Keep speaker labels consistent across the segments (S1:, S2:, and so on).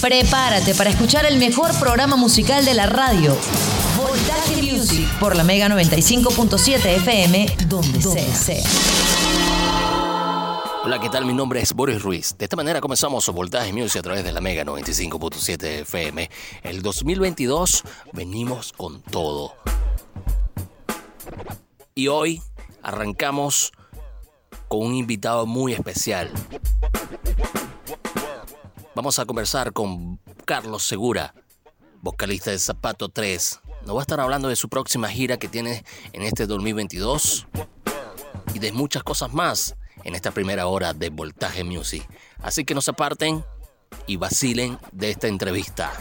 S1: Prepárate para escuchar el mejor programa musical de la radio. Voltaje Music por la Mega 95.7 FM, donde, sea.
S2: Hola, ¿qué tal? Mi nombre es Boris Ruiz. De esta manera comenzamos Voltaje Music a través de la Mega 95.7 FM. El 2022 venimos con todo. Y hoy arrancamos con un invitado muy especial. Vamos a conversar con Carlos Segura, vocalista de Zapato 3. Nos va a estar hablando de su próxima gira que tiene en este 2022 y de muchas cosas más en esta primera hora de Voltaje Music. Así que no se aparten y vacilen de esta entrevista.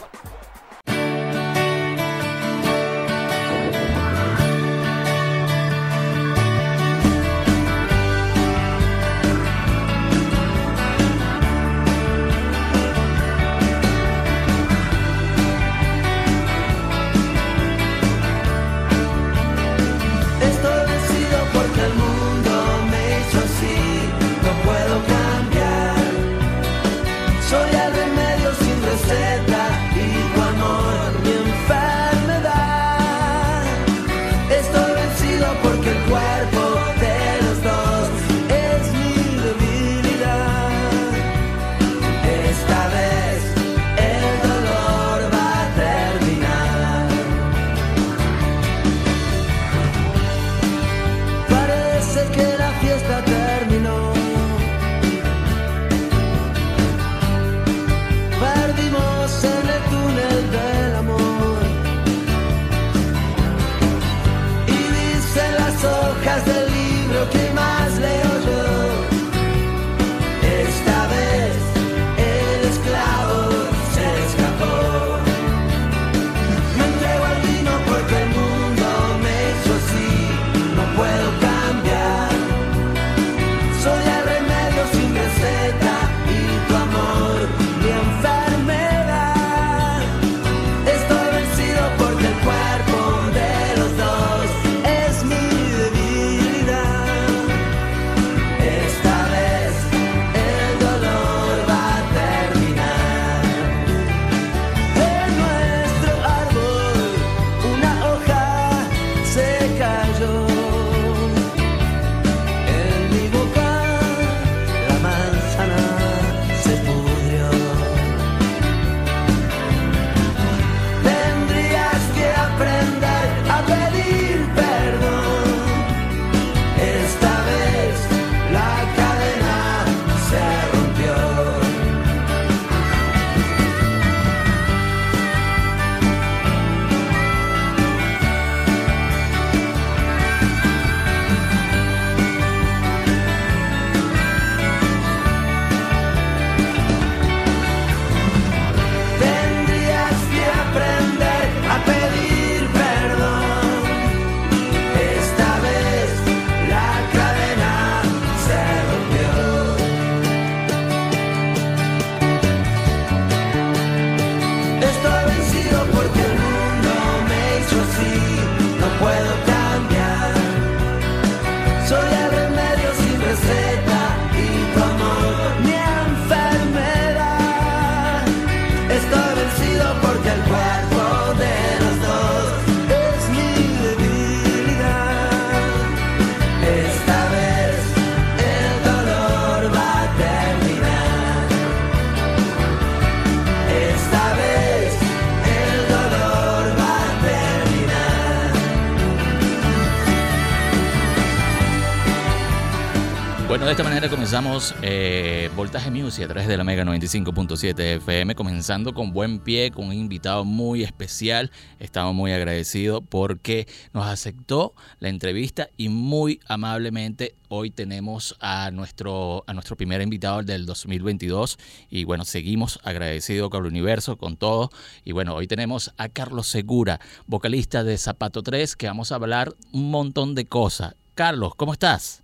S2: Manera comenzamos eh, Voltaje Music a través de la Mega 95.7 FM, comenzando con buen pie, con un invitado muy especial. Estamos muy agradecidos porque nos aceptó la entrevista y muy amablemente hoy tenemos a nuestro, a nuestro primer invitado del 2022 y bueno, seguimos agradecidos con el universo, con todo. Y bueno, hoy tenemos a Carlos Segura, vocalista de Zapato 3, que vamos a hablar un montón de cosas. Carlos, ¿cómo estás?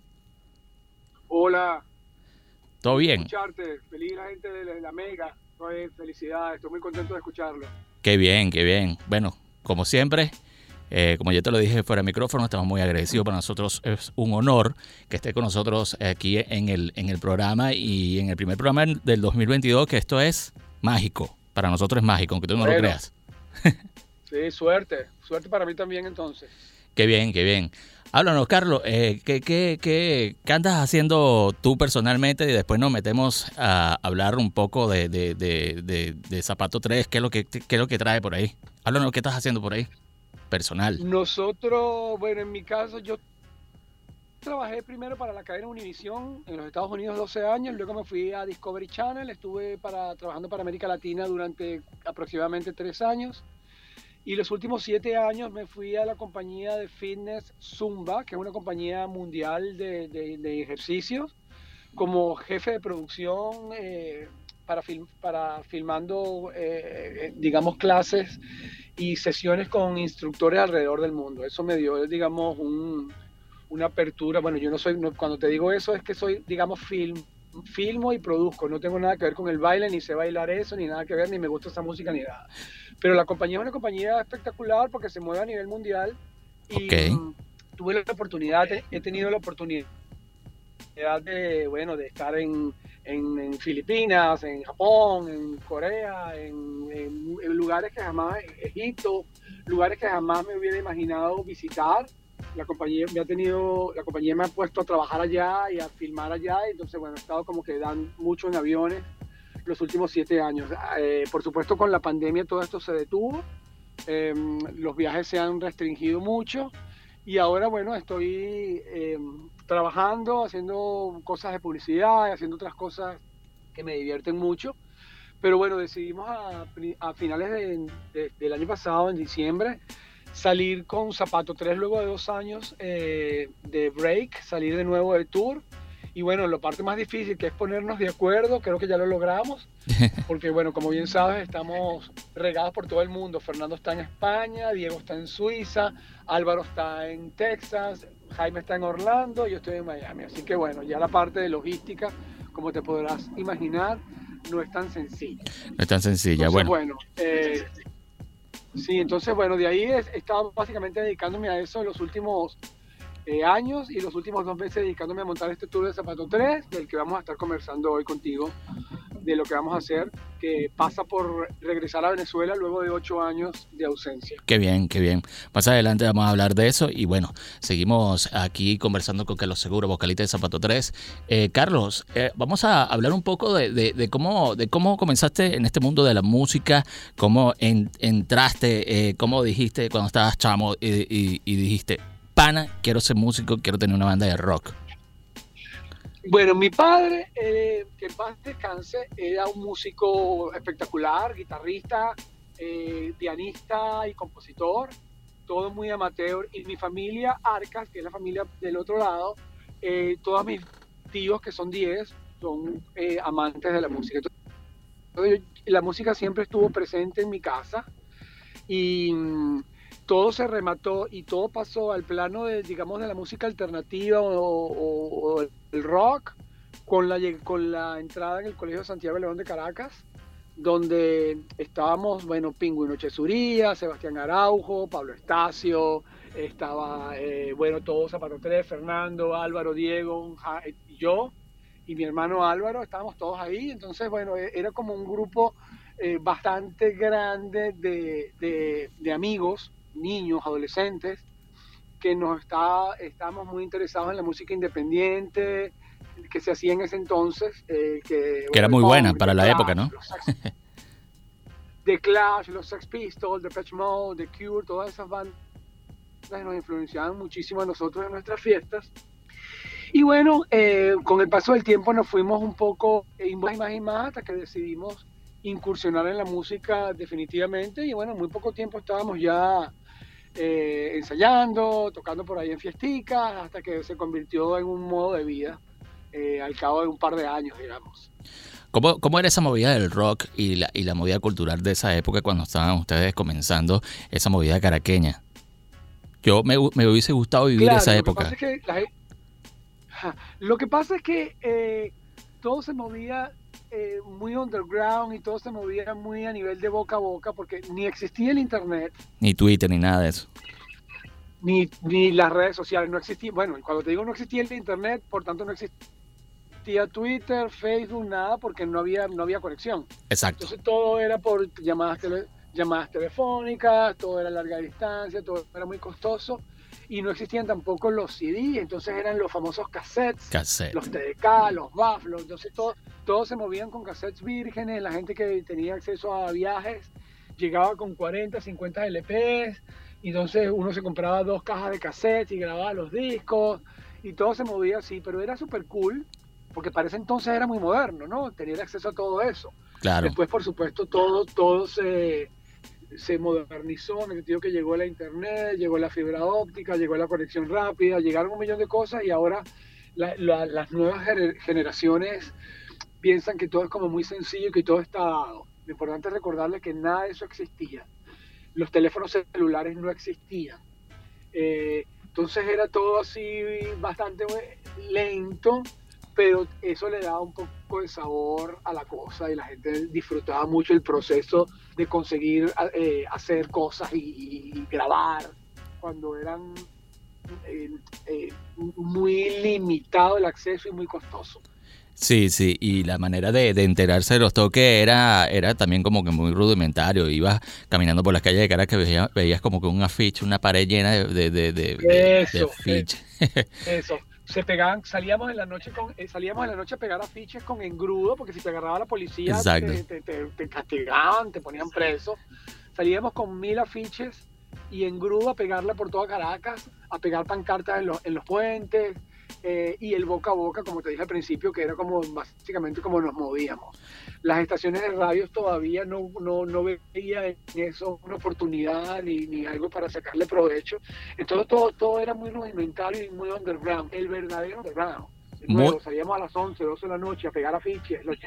S3: Hola.
S2: ¿Todo bien?
S3: Escucharte. Feliz la gente de la Mega. Felicidades. Estoy muy contento de escucharlo.
S2: Qué bien, qué bien. Bueno, como siempre, eh, como ya te lo dije fuera de micrófono, estamos muy agradecidos. Para nosotros es un honor que esté con nosotros aquí en el, en el programa y en el primer programa del 2022, que esto es
S4: mágico. Para nosotros es mágico, aunque tú no lo creas.
S3: sí, suerte. Suerte para mí también entonces.
S4: Qué bien, qué bien. Háblanos, Carlos, eh, ¿qué, qué, qué, qué, andas haciendo tú personalmente? Y después nos metemos a hablar un poco de, de, de, de Zapato 3. ¿Qué es, lo que, ¿Qué es lo que trae por ahí? Háblanos, ¿qué estás haciendo por ahí? Personal.
S3: Nosotros, bueno, en mi caso, yo trabajé primero para la cadena Univision en los Estados Unidos 12 años, luego me fui a Discovery Channel, estuve para, trabajando para América Latina durante aproximadamente tres años. Y los últimos siete años me fui a la compañía de fitness Zumba, que es una compañía mundial de, de, ejercicios, como jefe de producción eh, para, film, para filmando, eh, eh, digamos, clases y sesiones con instructores alrededor del mundo. Eso me dio, digamos, un, una apertura. Bueno, yo no soy, cuando te digo eso es que soy, digamos, film, filmo y produzco. No tengo nada que ver con el baile, ni sé bailar eso, ni nada que ver, ni me gusta esa música, ni nada. Pero la compañía es una compañía espectacular porque se mueve a nivel mundial. Y tuve la oportunidad, he tenido la oportunidad de, bueno, de estar en, en, Filipinas, en Japón, en Corea, en, en, lugares que jamás, Egipto, lugares que jamás me hubiera imaginado visitar. La compañía me ha tenido, la compañía me ha puesto a trabajar allá y a filmar allá, entonces bueno, he estado como que dan mucho en aviones los últimos siete años. Eh, por supuesto, con la pandemia todo esto se detuvo, em, los viajes se han restringido mucho y ahora, bueno, estoy em, trabajando, haciendo cosas de publicidad, haciendo otras cosas que me divierten mucho. Pero bueno, decidimos a, a finales del año pasado, en diciembre, salir con Zapato 3 luego de dos años eh, de break, salir de nuevo de tour y bueno, la parte más difícil que es ponernos de acuerdo, creo que ya lo logramos, porque bueno, como bien sabes, estamos regados por todo el mundo. Fernando está en España, Diego está en Suiza, Álvaro está en Texas, Jaime está en Orlando y yo estoy en Miami. Así que bueno, ya la parte de logística, como te podrás imaginar, no es tan sencilla.
S4: No es tan sencilla, bueno.
S3: bueno eh, sí, entonces bueno, de ahí he estado básicamente dedicándome a eso en los últimos eh, años y los últimos dos meses dedicándome a montar este tour de Zapato 3, del que vamos a estar conversando hoy contigo, de lo que vamos a hacer, que pasa por regresar a Venezuela luego de ocho años de ausencia.
S4: Qué bien, qué bien. Más adelante vamos a hablar de eso y bueno, seguimos aquí conversando con Carlos Seguro, vocalista de Zapato 3. Eh, Carlos, eh, vamos a hablar un poco de, cómo, de cómo comenzaste en este mundo de la música, cómo entraste, cómo dijiste cuando estabas chamo y dijiste, quiero ser músico, quiero tener una banda de rock?
S3: Bueno, mi padre, eh, que paz descanse, era un músico espectacular, guitarrista, eh, pianista y compositor, todo muy amateur. Y mi familia, Arcas, que es la familia del otro lado, eh, todos mis tíos, que son 10, son amantes de la música. la música siempre estuvo presente en mi casa y mm, todo se remató y todo pasó al plano de, digamos, de la música alternativa o, el rock con la, con la entrada en el Colegio Santiago León de Caracas, donde estábamos, bueno, Pingüino Chesuría, Sebastián Araujo, Pablo Estacio, estaba, eh, bueno, todos Zapato 3, Fernando, Álvaro, Diego, y yo y mi hermano Álvaro, estábamos todos ahí, entonces, bueno, e, era como un grupo eh, bastante grande de, de, de amigos niños, adolescentes, que nos está, estamos muy interesados en la música independiente que se hacía en ese entonces. Eh, que,
S4: era muy buena para la época, ¿no?
S3: The Clash, los Sex Pistols, The Patch Mode, The Cure, todas esas bandas nos influenciaban muchísimo a nosotros en nuestras fiestas. Y bueno, eh, con el paso del tiempo nos fuimos un poco eh, más y más y más hasta que decidimos incursionar en la música definitivamente. Y bueno, muy poco tiempo estábamos ya eh, ensayando, tocando por ahí en fiesticas, hasta que se convirtió en un modo de vida eh, al cabo de un par de años, digamos.
S4: ¿Cómo, ¿Cómo, era esa movida del rock y la, y la movida cultural de esa época cuando estaban ustedes comenzando esa movida caraqueña? Yo me, me hubiese gustado vivir esa época.
S3: lo que pasa es que eh, todo se movía eh, muy underground y todo se movía muy a nivel de boca a boca porque ni existía el internet.
S4: Ni Twitter, ni nada de eso.
S3: Ni, ni las redes sociales, no existían. Bueno, cuando te digo no existía el internet, por tanto no existía existía Twitter, Facebook, nada, porque no había, no había conexión.
S4: Exacto.
S3: Entonces todo era por llamadas, llamadas telefónicas, todo era a larga distancia, todo era muy costoso y no existían tampoco los CD, entonces eran los famosos cassettes, los TDK, los BAF, entonces todo, todos se movían con cassettes vírgenes, la gente que tenía acceso a viajes llegaba con 40, 50 LPs, entonces uno se compraba dos cajas de cassettes y grababa los discos y todo se movía así, pero era súper cool porque para ese entonces era muy moderno, ¿no? Tener acceso a todo eso.
S4: Claro.
S3: Después, por supuesto, todo, todo se, se modernizó en el sentido que llegó la internet, llegó la fibra óptica, llegó la conexión rápida, llegaron un millón de cosas y ahora las nuevas generaciones piensan que todo es como muy sencillo y que todo está dado. Lo importante es recordarles que nada de eso existía. Los teléfonos celulares no existían. Eh, entonces era todo así bastante lento pero eso le daba un poco de sabor a la cosa y la gente disfrutaba mucho el proceso de conseguir eh, hacer cosas y, grabar cuando eran eh, eh, muy limitado el acceso y muy costoso.
S4: Sí, sí, y la manera de, enterarse de los toques era, era también como que muy rudimentario. Ibas caminando por las calles de cara que veías, como que un afiche, una pared llena de, de, de,
S3: eso, Eso se pegaban, salíamos en la noche con, eh, salíamos en la noche a pegar afiches con engrudo, porque si te agarraba la policía te, castigaban, te ponían preso. Salíamos con mil afiches y engrudo a pegarle por toda Caracas, a pegar pancartas en, en los puentes, eh, y el boca a boca, como te dije al principio, que era como básicamente como nos movíamos. Las estaciones de radios todavía no, no, no veía en eso una oportunidad ni, ni, algo para sacarle provecho. Entonces todo, todo era muy rudimentario y muy underground, el verdadero underground. Luego salíamos a las 11, 12 de la noche a pegar afiches, los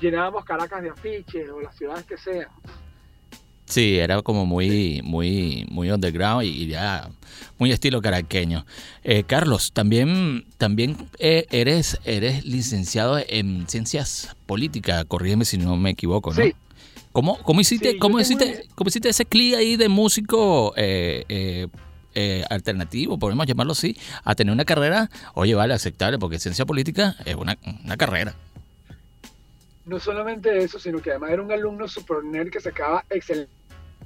S3: llenábamos Caracas de afiches o las ciudades que sean.
S4: Sí, era como muy, muy, muy underground y ya muy estilo caraqueño. Eh, Carlos, también, también eh, eres, eres licenciado en ciencias políticas, corrígeme si no me equivoco, ¿no? Sí. ¿Cómo, cómo hiciste, cómo hiciste, cómo hiciste ese clic ahí de músico eh, alternativo, podemos llamarlo así, a tener una carrera, oye, vale, aceptable, porque ciencia política es una, una carrera
S3: no solamente eso, sino que además era un alumno super nerd que sacaba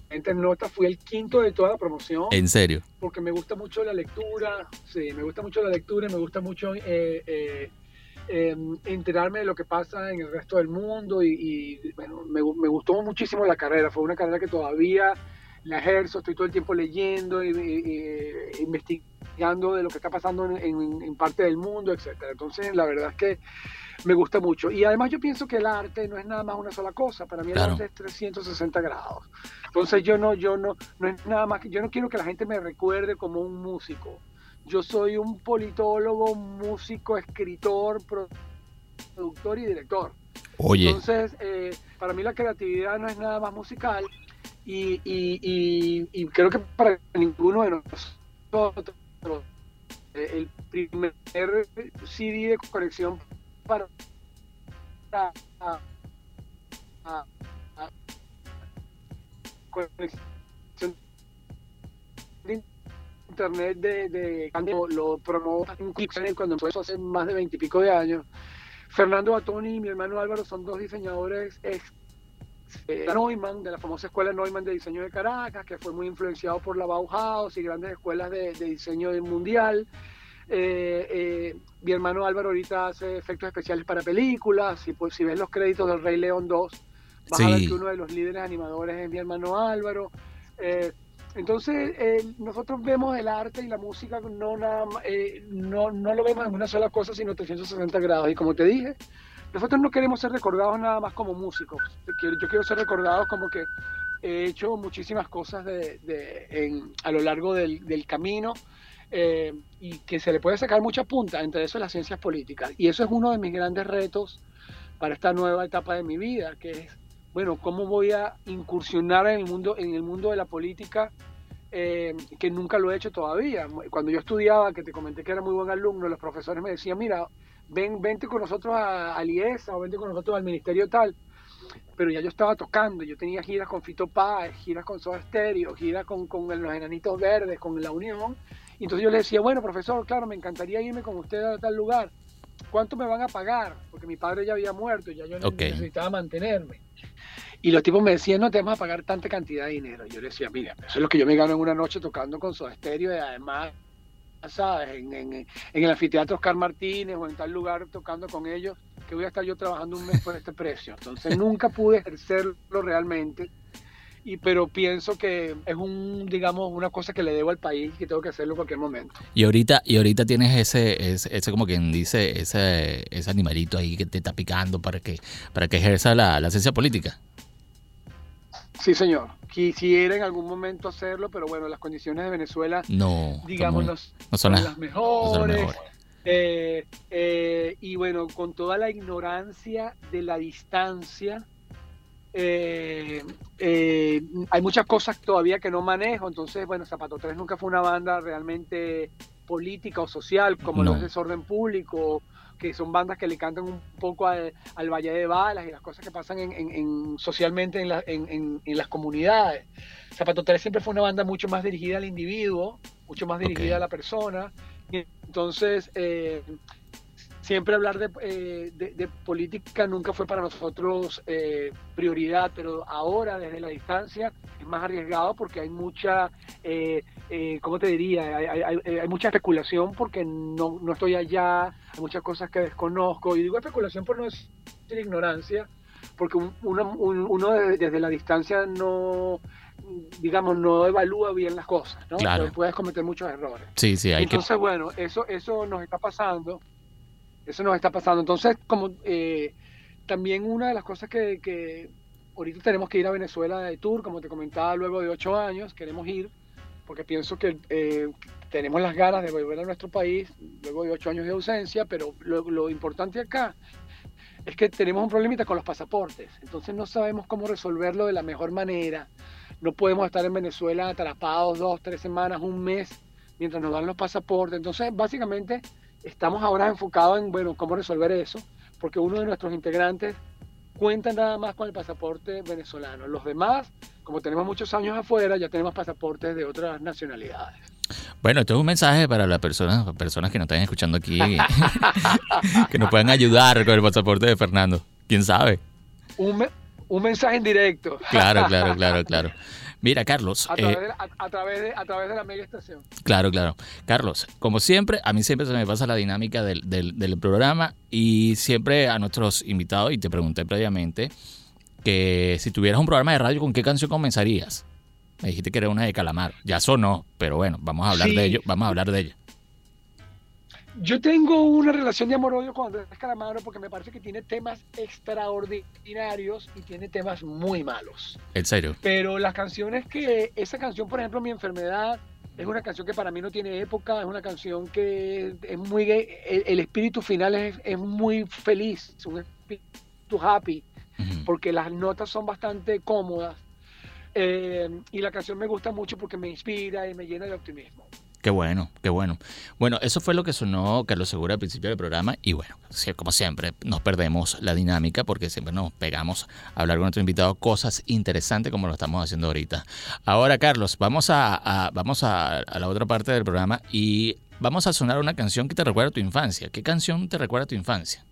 S3: excelente nota, fui el quinto de toda la promoción.
S4: ¿En serio?
S3: Porque me gusta mucho la lectura, sí, me gusta mucho la lectura, me gusta mucho eh, eh, em, enterarme de lo que pasa en el resto del mundo y, bueno, me, me, gustó muchísimo la carrera, fue una carrera que todavía la ejerzo, estoy todo el tiempo leyendo y, investigando de lo que está pasando en, en parte del mundo, etcétera. Entonces, la verdad es que me gusta mucho. Y además yo pienso que el arte no es nada más una sola cosa, para mí el arte es 360 grados. Entonces yo no, yo no, no es nada más que, yo no quiero que la gente me recuerde como un músico. Yo soy un politólogo, músico, escritor, productor y director.
S4: Oye.
S3: Entonces, eh, para mí la creatividad no es nada más musical y, y, creo que para ninguno de nosotros eh, el primer CD de conexión para conexión de internet de, de lo promovió cuando empezó hace más de veintipico de años. Fernando Batoni y mi hermano Álvaro son dos diseñadores ex eh, Neumann, de la famosa escuela Neumann de diseño de Caracas, que fue muy influenciado por la Bauhaus y grandes escuelas de, de diseño mundial. Eh, eh, mi hermano Álvaro ahorita hace efectos especiales para películas. Pues, si ves los créditos del Rey León 2, vas a ver que uno de los líderes animadores es mi hermano Álvaro. Eh, entonces, nosotros vemos el arte y la música no, nada, no, no lo vemos en una sola cosa, sino 360 grados. Y como te dije, nosotros no queremos ser recordados nada más como músicos. Yo quiero ser recordado como que he hecho muchísimas cosas de, de, a lo largo del, del camino eh, y que se le puede sacar mucha punta, entre eso las ciencias políticas. Y eso es uno de mis grandes retos para esta nueva etapa de mi vida, que es, bueno, cómo voy a incursionar en el mundo, en el mundo de la política, eh, que nunca lo he hecho todavía. Cuando yo estudiaba, que te comenté que era muy buen alumno, los profesores me decían, mira, ven, vente con nosotros a, a Liesa o vente con nosotros al ministerio tal pero ya yo estaba tocando, yo tenía giras con Fito Páez, giras con Soda Stereo, giras con, con los Enanitos Verdes, con La Unión, y entonces yo le decía, bueno, profesor, claro, me encantaría irme con usted a tal lugar. ¿cuánto me van a pagar? Porque mi padre ya había muerto, ya yo necesitaba mantenerme. Y los tipos me decían, no te vamos a pagar tanta cantidad de dinero. Yo le decía, mira, eso es lo que yo me gano en una noche tocando con Soda Stereo y además, ¿sabes? En, en- en el anfiteatro Oscar Martínez o en tal lugar tocando con ellos, que voy a estar yo trabajando un mes por este precio. Entonces nunca pude ejercerlo realmente. Y, pero pienso que es un, digamos, una cosa que le debo al país y que tengo que hacerlo en cualquier momento.
S4: Y ahorita, y ahorita tienes ese, ese, ese como quien dice, ese, ese animalito ahí que te está picando para que, para que ejerza la, la ciencia política.
S3: Sí, señor. Quisiera en algún momento hacerlo, pero bueno, las condiciones de Venezuela,
S4: No,
S3: digamos,
S4: no, las- son las mejores.
S3: Eh, eh, y bueno, con toda la ignorancia de la distancia, eh, eh, hay muchas cosas todavía que no manejo. Entonces, bueno, Zapato 3 nunca fue una banda realmente política o social, como
S4: No.
S3: lo es Desorden Público, que son bandas que le cantan un poco al, al Valle de Balas y las cosas que pasan en, en- en- socialmente en, la- en- las comunidades. Zapato 3 siempre fue una banda mucho más dirigida al individuo, mucho más dirigida a la persona. Entonces, eh, siempre hablar de, eh, de- de política nunca fue para nosotros eh, prioridad, pero ahora desde la distancia es más arriesgado porque hay mucha, eh, eh, ¿cómo te diría? Hay, hay- mucha especulación porque no, no estoy allá, hay muchas cosas que desconozco, y digo especulación por no decir ignorancia, porque un- uno, un- uno de- desde la distancia no, digamos, no evalúa bien las cosas, ¿no?
S4: Claro.
S3: Puedes cometer muchos errores.
S4: Sí, sí, hay que...
S3: Entonces, bueno, eso, eso nos está pasando. Eso nos está pasando. Entonces, como eh, también una de las cosas que, que ahorita tenemos que ir a Venezuela de tour, como te comentaba, luego de ocho años, queremos ir, porque pienso que eh, tenemos las ganas de volver a nuestro país, luego de ocho años de ausencia, pero lo, lo importante acá es que tenemos un problemita con los pasaportes. Entonces no sabemos cómo resolverlo de la mejor manera. No podemos estar en Venezuela atrapados dos, tres semanas, un mes, mientras nos dan los pasaportes. Entonces, básicamente, estamos ahora enfocados en, bueno, cómo resolver eso, porque uno de nuestros integrantes cuenta nada más con el pasaporte venezolano. Los demás, como tenemos muchos años afuera, ya tenemos pasaportes de otras nacionalidades.
S4: Bueno, esto es un mensaje para las personas, personas que nos están escuchando aquí, que nos puedan ayudar con el pasaporte de Fernando. ¿Quién sabe?
S3: Un, me- un mensaje en directo.
S4: Claro, claro, claro, claro. Mira, Carlos,
S3: A
S4: eh,
S3: través, de, la- a, a través de, a través de la mega estación.
S4: Claro, claro. Carlos, como siempre, a mí siempre se me pasa la dinámica del, del- del programa y siempre a nuestros invitados, y te pregunté previamente, que si tuvieras un programa de radio, ¿con qué canción comenzarías? Me dijiste que era una de Calamar. Ya sonó, pero bueno, vamos a hablar
S3: Sí.
S4: de ello. Vamos a hablar de ella.
S3: Yo tengo una relación de amor-odio con Andrés Calamaro porque me parece que tiene temas extraordinarios y tiene temas muy malos.
S4: En serio.
S3: Pero las canciones que, esa canción, por ejemplo, Mi Enfermedad, es una canción que para mí no tiene época, es una canción que es muy gay, el, el espíritu final es, es muy feliz, es un espíritu happy, porque las notas son bastante cómodas. eh, y la canción me gusta mucho porque me inspira y me llena de optimismo.
S4: Qué bueno, qué bueno. Bueno, eso fue lo que sonó Carlos Segura al principio del programa y bueno, como siempre, nos perdemos la dinámica porque siempre nos pegamos a hablar con nuestro invitado cosas interesantes como lo estamos haciendo ahorita. Ahora, Carlos, vamos a, vamos a, la otra parte del programa y vamos a sonar una canción que te recuerda a tu infancia. ¿Qué canción te recuerda a tu infancia?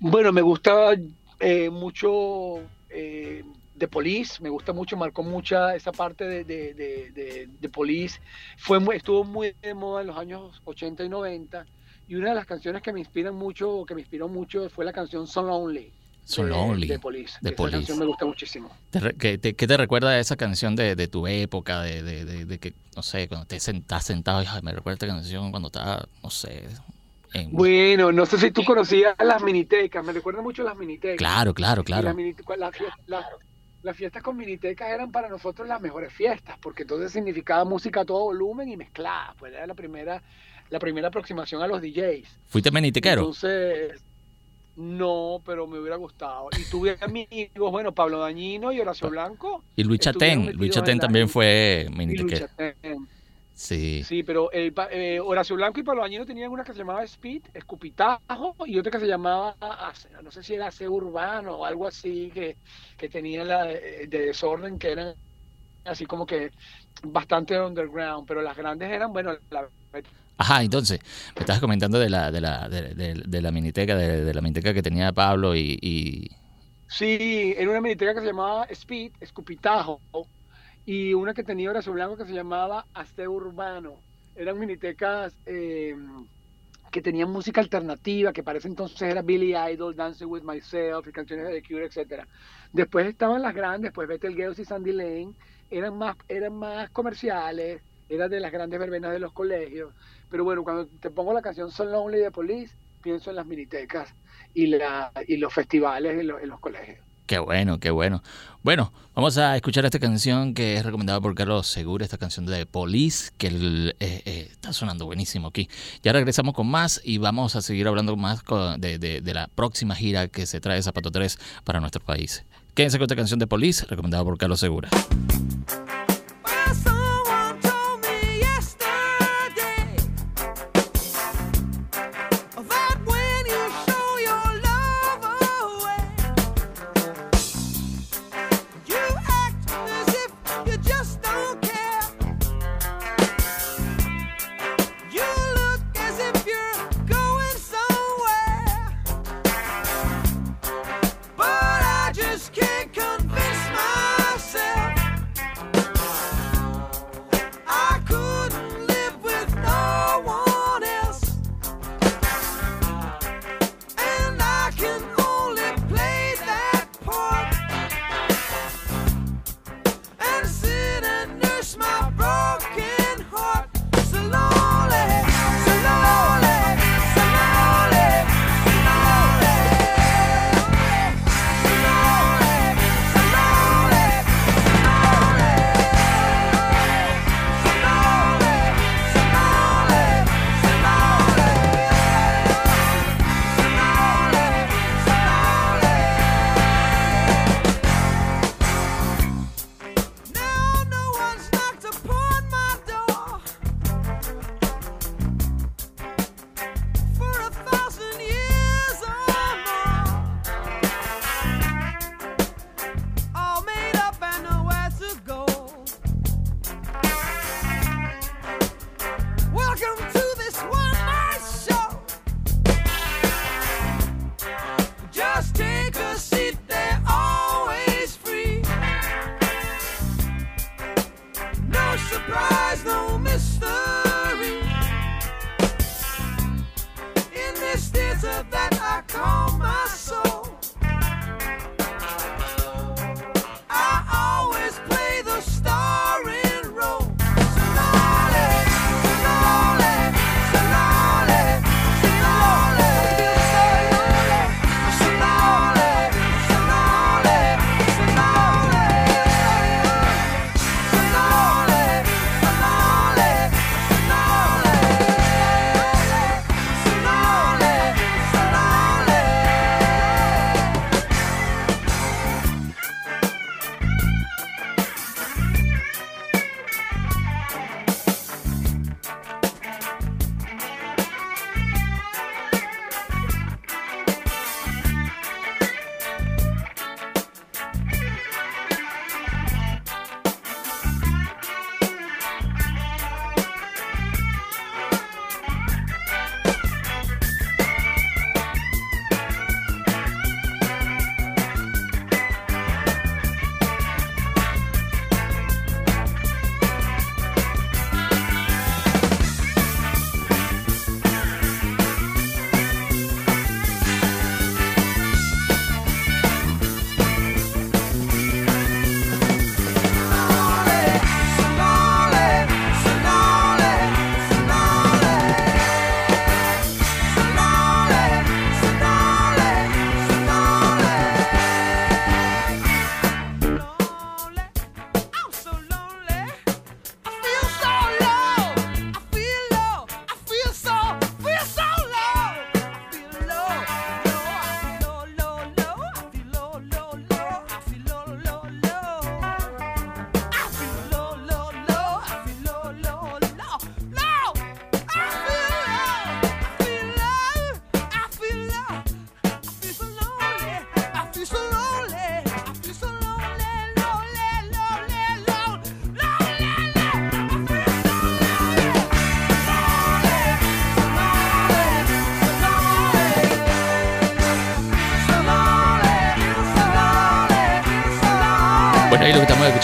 S3: Bueno, me gusta eh, mucho eh, The Police, me gusta mucho, marcó mucha esa parte de, de, de, de- de Police. Fue muy- estuvo muy de moda en los años 80 y 90. Y una de las canciones que me inspiran mucho, que me inspiró mucho, fue la canción So Lonely.
S4: So
S3: de-
S4: Lonely,
S3: De Police.
S4: de
S3: Esa
S4: Police.
S3: canción me gusta muchísimo.
S4: ¿Te re- ¿Qué te, qué te recuerda a esa canción de, de tu época? De, de- de- de que, no sé, cuando te sentás sentado y "Ay, me recuerda esta canción cuando estaba, no sé, en...
S3: Bueno, no sé si tú conocías las minitecas, me recuerda mucho las minitecas.
S4: Claro, claro, claro.
S3: las, las- las fiestas con minitecas eran para nosotros las mejores fiestas, porque entonces significaba música a todo volumen y mezclada. Pues era la primera, la primera aproximación a los DJs.
S4: ¿Fuiste menitequero?
S3: Entonces, no, pero me hubiera gustado. Y tuve amigos, bueno, Pablo Dañino y Horacio Blanco.
S4: Y Luis Chatén, Luis Chatén también fue
S3: y Luis. Chatén.
S4: Sí.
S3: Sí, pero el eh, Horacio Blanco y Pablo tenían una que se llamaba Speed, Escupitajo, y otra que se llamaba, no sé si era Ace Urbano o algo así, que, que tenía la de, de desorden, que eran así como que bastante underground, pero las grandes eran, bueno, la
S5: Ajá, entonces, me estabas comentando de la, de la, de, de- de la miniteca, de, de la miniteca que tenía Pablo y, y-
S3: Sí, en una miniteca que se llamaba Speed, Escupitajo, y una que tenía Brazo Blanco que se llamaba Aste Urbano. Eran minitecas eh, que tenían música alternativa, que para ese entonces era Billy Idol, Dancing with Myself, y canciones de The Cure, etcétera. Después estaban las grandes, pues Betelgeuse y Sandy Lane, eran más, eran más comerciales, eran de las grandes verbenas de los colegios. Pero bueno, cuando te pongo la canción So Lonely de Police, pienso en las minitecas y, la, y los festivales en los colegios.
S5: Qué bueno, qué bueno. Bueno, vamos a escuchar esta canción que es recomendada por Carlos Segura, esta canción de Police, que eh, eh, está sonando buenísimo aquí. Ya regresamos con más y vamos a seguir hablando más de- de la próxima gira que se trae Zapato 3 para nuestro país. Quédense con esta canción de Police, recomendada por Carlos Segura.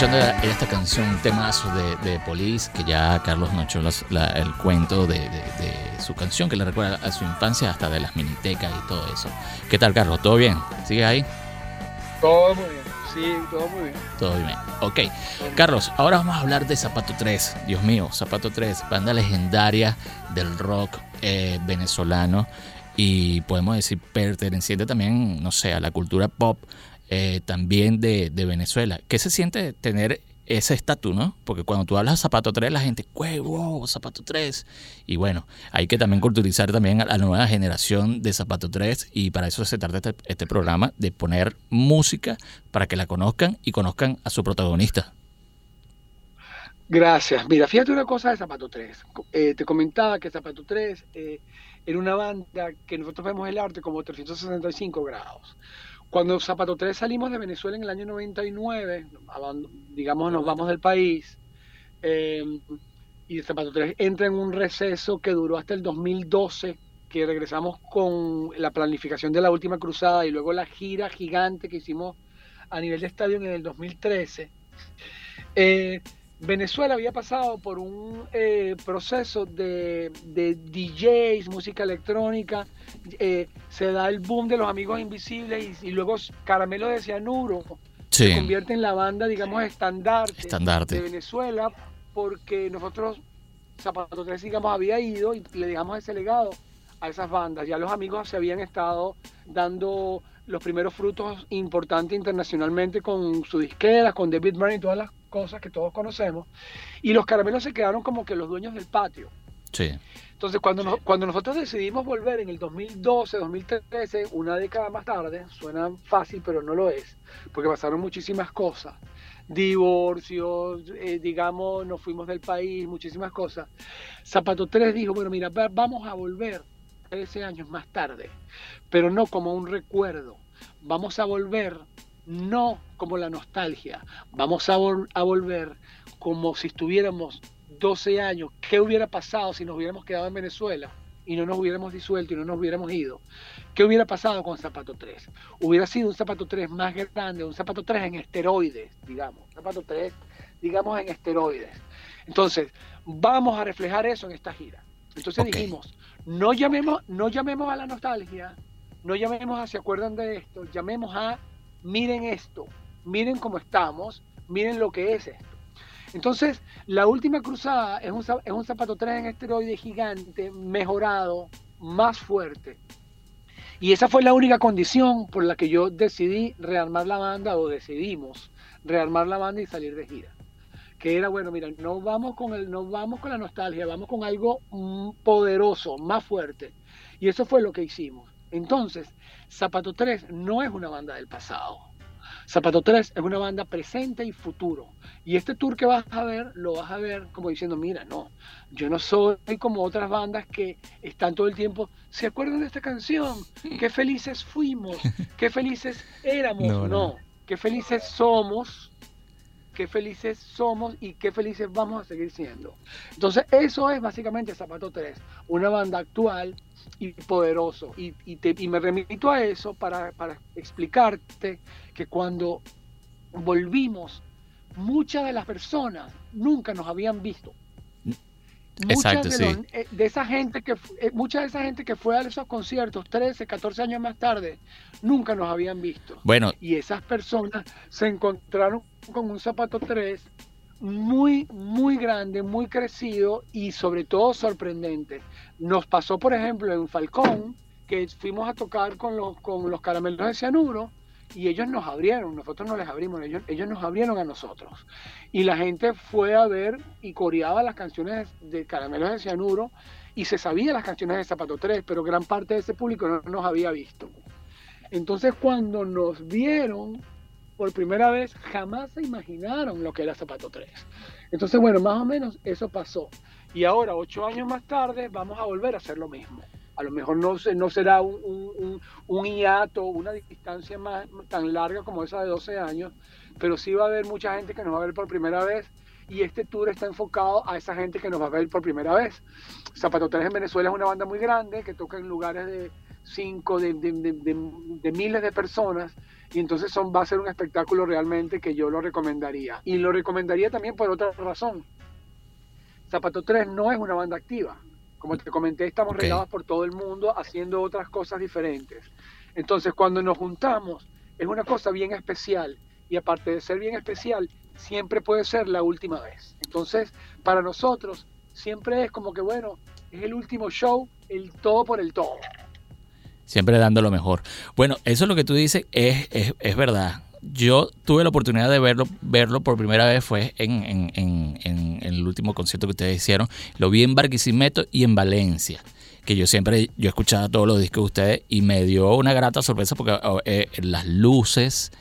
S4: Escuchando esta canción, un temazo de, de Police, que ya Carlos nos echó el cuento de, de- de su canción, que le recuerda a su infancia, hasta de las minitecas y todo eso. ¿Qué tal, Carlos? ¿Todo bien? ¿Sigue ahí?
S3: Todo muy bien. Sí, todo muy bien.
S4: Todo bien. Ok. Carlos, ahora vamos a hablar de Zapato 3. Dios mío, Zapato 3, banda legendaria del rock eh, venezolano y podemos decir perteneciente también, no sé, a la cultura pop eh, también de, de Venezuela. ¿Qué se siente tener ese estatus, no? Porque cuando tú hablas de Zapato 3, la gente, "Güey, wow, Zapato 3. Y bueno, hay que también culturizar también a la nueva generación de Zapato 3 y para eso se trata este, este programa, de poner música para que la conozcan y conozcan a su protagonista.
S3: Gracias. Mira, fíjate una cosa de Zapato 3. Eh, te comentaba que Zapato 3 eh, era una banda que nosotros vemos el arte como 365 grados. Cuando Zapato 3 salimos de Venezuela en el año 99, aband- digamos nos vamos del país, eh, y Zapato 3 entra en un receso que duró hasta el 2012, que regresamos con la planificación de la última cruzada y luego la gira gigante que hicimos a nivel de estadio en el 2013. Eh, Venezuela había pasado por un eh, proceso de, de DJs, música electrónica, eh, se da el boom de los amigos invisibles y, y luego Caramelo de Cianuro se convierte en la banda, digamos, estandarte, de
S4: estandarte.
S3: Venezuela porque nosotros, Zapato 3, digamos, había ido y le dejamos ese legado a esas bandas. Ya los amigos se habían estado dando los primeros frutos importantes internacionalmente con su disquera, con David Byrne y todas las cosas que todos conocemos. Y los caramelos se quedaron como que los dueños del patio.
S4: Sí,
S3: Entonces, cuando, nos- cuando nosotros decidimos volver en el 2012, 2013, una década más tarde, suena fácil, pero no lo es, porque pasaron muchísimas cosas. Divorcios, eh, digamos, nos fuimos del país, muchísimas cosas. Zapato 3 dijo, bueno, mira, va- vamos a volver 13 años más tarde, pero no como un recuerdo. Vamos a volver no como la nostalgia, vamos a, vol- a volver como si estuviéramos 12 años, ¿qué hubiera pasado si nos hubiéramos quedado en Venezuela y no nos hubiéramos disuelto y no nos hubiéramos ido? ¿Qué hubiera pasado con Zapato 3? Hubiera sido un Zapato 3 más grande, un Zapato 3 en esteroides, digamos, Zapato 3, digamos, en esteroides. Entonces, vamos a reflejar eso en esta gira. Entonces dijimos, no llamemos, no llamemos a la nostalgia, no llamemos a se acuerdan de esto, llamemos a miren esto, miren cómo estamos, miren lo que es esto. Entonces, la última cruzada es un, es un zapato 3 en esteroide gigante, mejorado, más fuerte. Y esa fue la única condición por la que yo decidí rearmar la banda o decidimos rearmar la banda y salir de gira. Que era, bueno, mira, no vamos con, el, no vamos con la nostalgia, vamos con algo mm, poderoso, más fuerte. Y eso fue lo que hicimos. Entonces, Zapato 3 no es una banda del pasado. Zapato 3 es una banda presente y futuro. Y este tour que vas a ver, lo vas a ver como diciendo, mira, no, yo no soy como otras bandas que están todo el tiempo, ¿se acuerdan de esta canción? Qué felices fuimos, qué felices éramos.
S4: No,
S3: No,
S4: no.
S3: qué felices somos, qué felices somos y qué felices vamos a seguir siendo. Entonces, eso es básicamente Zapato 3, una banda actual y poderoso. Y, me remito a eso para explicarte que cuando volvimos, muchas de las personas nunca nos habían visto.
S4: Exacto,
S3: Muchas de,
S4: sí.
S3: los- eh, de esa gente que eh, mucha de esa gente que fue a esos conciertos 13, 14 años más tarde, nunca nos habían visto.
S4: Bueno,
S3: Y esas personas se encontraron con un zapato 3 muy, muy grande, muy crecido y sobre todo sorprendente. Nos pasó, por ejemplo, en Falcón, que fuimos a tocar con los, con los caramelos de cianuro y ellos nos abrieron, nosotros no les abrimos, ellos, ellos nos abrieron a nosotros. Y la gente fue a ver y coreaba las canciones de caramelos de cianuro y se sabía las canciones de Zapato 3, pero gran parte de ese público no nos había visto. Entonces cuando nos vieron por primera vez, jamás se imaginaron lo que era Zapato 3. Entonces, bueno, más o menos eso pasó. Y ahora, ocho años más tarde, vamos a volver a hacer lo mismo. A lo mejor no, se- no será un, un, hiato, una distancia más, tan larga como esa de 12 años, pero sí va a haber mucha gente que nos va a ver por primera vez y este tour está enfocado a esa gente que nos va a ver por primera vez. Zapato 3 en Venezuela es una banda muy grande que toca en lugares de, cinco, de, de- de- miles de personas. Y entonces va a ser un espectáculo realmente que yo lo recomendaría. Y lo recomendaría también por otra razón. Zapato 3 no es una banda activa. Como te comenté, estamos
S4: Ok.
S3: regados por todo el mundo haciendo otras cosas diferentes. Entonces, cuando nos juntamos, es una cosa bien especial. Y aparte de ser bien especial, siempre puede ser la última vez. Entonces, para nosotros, siempre es como que, bueno, es el último show, el todo por el todo.
S4: Siempre dando lo mejor. Bueno, eso es lo que tú dices, es, es, es verdad. Yo tuve la oportunidad de verlo, verlo por primera vez, fue en, en, el último concierto que ustedes hicieron. Lo vi en Barquisimeto y en Valencia. Que yo siempre, yo escuchaba todos los discos de ustedes y me dio una grata sorpresa porque oh, eh, las luces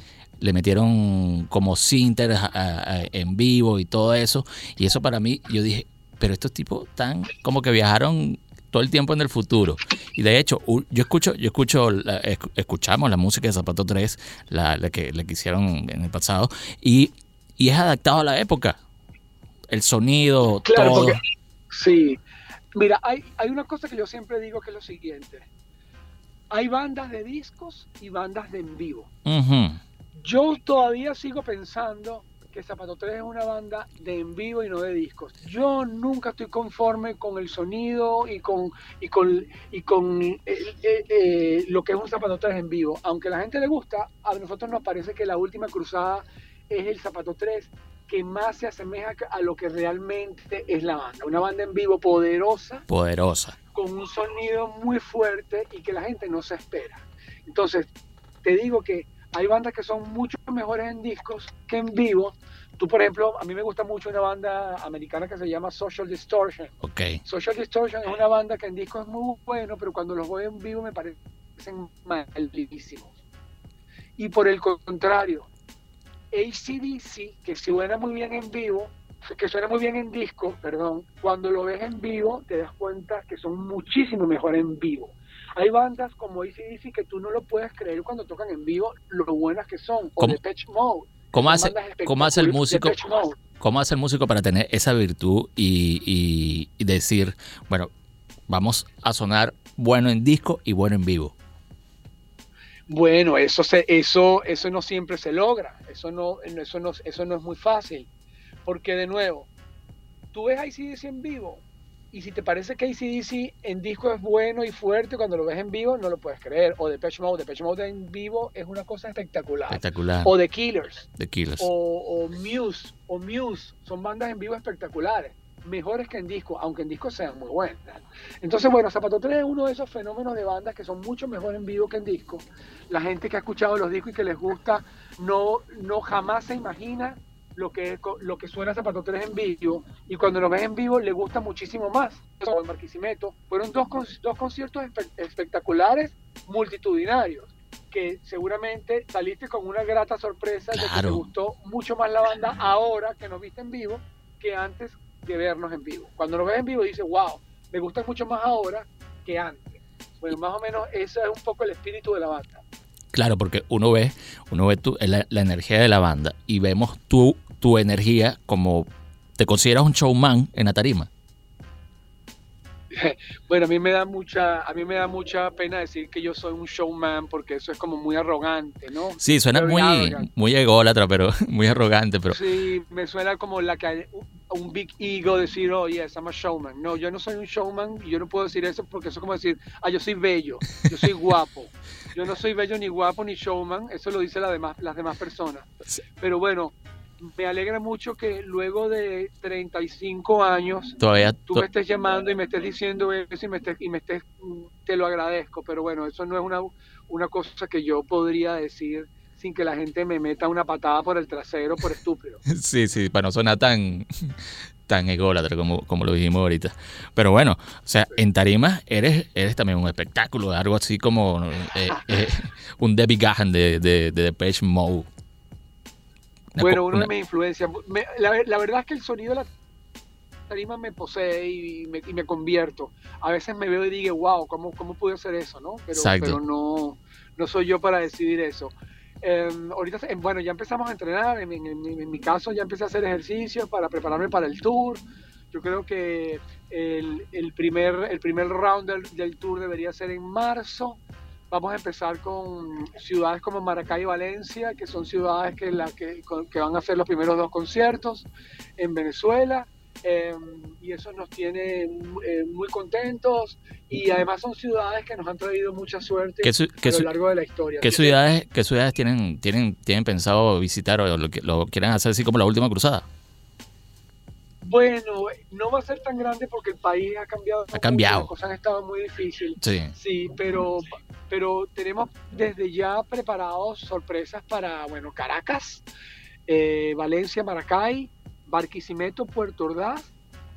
S4: le metieron como a- en vivo y todo eso. Y eso para mí, yo dije, pero estos tipos están como que viajaron todo el tiempo en el futuro. Y de hecho, yo escucho, yo escucho, la- escuchamos la música de Zapato 3, la, la que, la que hicieron en el pasado, y, y es adaptado a la época. El sonido,
S3: Claro,
S4: todo.
S3: porque sí. Mira, hay, hay una cosa que yo siempre digo que es lo siguiente. Hay bandas de discos y bandas de en vivo. Yo todavía sigo pensando que Zapato 3 es una banda de en vivo y no de discos. Yo nunca estoy conforme con el sonido y con, y con, y con eh, eh, eh, lo que es un Zapato 3 en vivo. Aunque a la gente le gusta, a nosotros nos parece que la última cruzada es el Zapato 3 que más se asemeja a lo que realmente es la banda. Una banda en vivo poderosa,
S4: Poderosa.
S3: con un sonido muy fuerte y que la gente no se espera. Entonces, te digo que hay bandas que son mucho mejores en discos que en vivo. Tú, por ejemplo, a mí me gusta mucho una banda americana que se llama Social Distortion.
S4: Ok.
S3: Social Distortion es una banda que en disco es muy bueno, pero cuando los veo en vivo me parecen malísimos. Y por el contrario, ACDC, que suena muy bien en vivo, que suena muy bien en disco, perdón, cuando lo ves en vivo te das cuenta que son muchísimo mejor en vivo. Hay bandas como ACDC que tú no lo puedes creer cuando tocan en vivo lo buenas que son, o
S4: ¿Cómo-
S3: Depeche Mode.
S4: ¿Cómo hace,
S3: bandas
S4: cómo hace el músico? ¿Cómo hace el músico para tener esa virtud y, y- y decir, bueno, vamos a sonar bueno en disco y bueno en vivo?
S3: Bueno, eso se, eso, eso no siempre se logra, eso no, eso no, eso no es muy fácil, porque de nuevo, tú ves ACDC en vivo y si te parece que ACDC en disco es bueno y fuerte, cuando lo ves en vivo no lo puedes creer, o Depeche Mode, Depeche Mode en vivo es una cosa espectacular,
S4: Espectacular.
S3: o The Killers,
S4: The Killers.
S3: o, o Muse, o Muse, son bandas en vivo espectaculares, mejores que en disco, aunque en disco sean muy buenas. Entonces, bueno, Zapato 3 es uno de esos fenómenos de bandas que son mucho mejor en vivo que en disco. La gente que ha escuchado los discos y que les gusta no, no jamás se imagina lo que, lo que suena Zapato 3 en vivo y cuando lo ves en vivo le gusta muchísimo más. En Marquisimeto fueron dos, dos conciertos espe- espectaculares, multitudinarios, que seguramente saliste con una grata sorpresa de que te
S4: Claro.
S3: gustó mucho más la banda ahora que nos viste en vivo que antes de vernos en vivo. Cuando nos ves en vivo dices, wow, me gusta mucho más ahora que antes. Bueno, más o menos ese es un poco el espíritu de la banda.
S4: Claro, porque uno ve, uno ve tu- la, la energía de la banda y vemos tu, tu energía como te consideras un showman en la tarima.
S3: Bueno, a mí me da mucha, a mí me da mucha pena decir que yo soy un showman porque eso es como muy arrogante, ¿no?
S4: Sí, suena muy, muy ególatra, pero muy arrogante, pero
S3: Sí, me suena como la que un, big ego decir, oh yes, I'm a showman. No, yo no soy un showman y yo no puedo decir eso porque eso es como decir, ah, yo soy bello, yo soy guapo. Yo no soy bello ni guapo ni showman, eso lo dicen las demás, las demás personas. Pero bueno, me alegra mucho que luego de 35 años
S4: todavía
S3: tú me estés llamando y me estés diciendo eso y me estés, y me estés, mm, te lo agradezco, pero bueno, eso no es una, una cosa que yo podría decir sin que la gente me meta una patada por el trasero por estúpido.
S4: Sí, sí, para no sonar tan, tan ególatra como, como lo dijimos ahorita. Pero bueno, o sea, en tarimas eres, eres también un espectáculo, algo así como eh, eh, un Debbie Gahan de, de, de Depeche Mode.
S3: Bueno, una
S4: una-
S3: de mis influencias. Me- la, la verdad es que el sonido de la tarima me posee y me, y me convierto. A veces me veo y digo, wow, ¿cómo, cómo pude hacer eso? ¿no? Pero,
S4: Exacto.
S3: pero no, no soy yo para decidir eso. Eh, ahorita, eh, bueno, ya empezamos a entrenar. En, en- en- en mi caso, ya empecé a hacer ejercicios para prepararme para el tour. Yo creo que el, el primer, el primer round del, del tour debería ser en marzo. Vamos a empezar con ciudades como Maracay y Valencia, que son ciudades que, la que, que van a hacer los primeros dos conciertos en Venezuela. eh, y eso nos tiene eh, muy contentos y además son ciudades que nos han traído mucha suerte
S4: ¿Qué, ci- qué
S3: a lo largo de la historia.
S4: qué ciudades, qué ciudades tienen, tienen, tienen pensado visitar o lo, que- lo quieren hacer así como la última cruzada?
S3: Bueno, no va a ser tan grande porque el país ha cambiado. mucho,
S4: cambiado.
S3: Las cosas han estado muy difíciles.
S4: Sí.
S3: Sí, pero, pero tenemos desde ya preparados sorpresas para, bueno, Caracas, eh, Valencia, Maracay, Barquisimeto, Puerto Ordaz,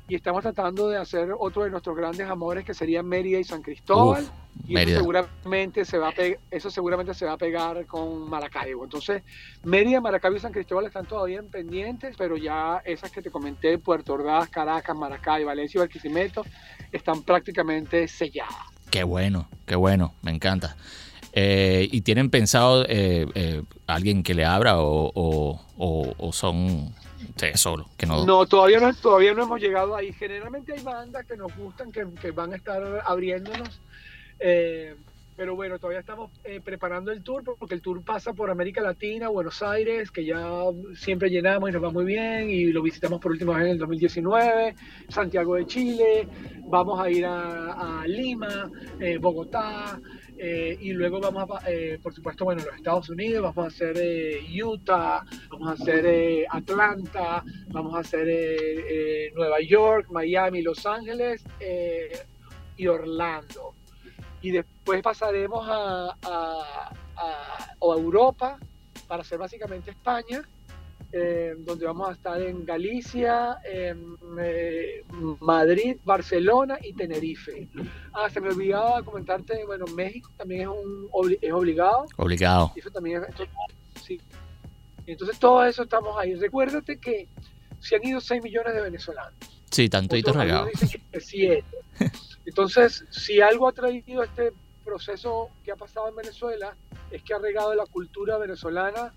S3: y estamos tratando de hacer otro de nuestros grandes amores que sería Mérida y San Cristóbal.
S4: Uf,
S3: y eso seguramente se va a eso seguramente se va a pegar con Maracaibo. Entonces, Mérida, Maracaibo y San Cristóbal están todavía en pendientes, pero ya esas que te comenté, Puerto Ordaz, Caracas, Maracay, Valencia y Barquisimeto, están prácticamente selladas.
S4: Qué bueno, qué bueno, me encanta. Eh, ¿Y tienen pensado eh, eh, alguien que le abra o, o- o- o son ustedes solos? Que no,
S3: todavía no, todavía no hemos llegado ahí. Generalmente hay bandas que nos gustan, que, que van a estar abriéndonos. eh, pero bueno, todavía estamos eh, preparando el tour porque el tour pasa por América Latina, Buenos Aires, que ya siempre llenamos y nos va muy bien y lo visitamos por última vez en el 2019, Santiago de Chile, vamos a ir a, a Lima, eh, Bogotá, eh, y luego vamos a, eh, por supuesto, bueno, los Estados Unidos, vamos a hacer eh, Utah, vamos a hacer eh, Atlanta, vamos a hacer Nueva York, Miami, Los Ángeles y Orlando. Y después pasaremos a, a- a Europa para hacer básicamente España, eh, donde vamos a estar en Galicia, en eh, Madrid, Barcelona y Tenerife. Ah, se me olvidaba comentarte, bueno, México también es, un, es obligado.
S4: obligado.
S3: Eso también es, esto- sí. Entonces todo eso estamos ahí. Recuérdate que se han ido 6 millones de venezolanos.
S4: Sí, tantitos regados.
S3: Entonces, si algo ha traído este proceso que ha pasado en Venezuela, es que ha regado la cultura venezolana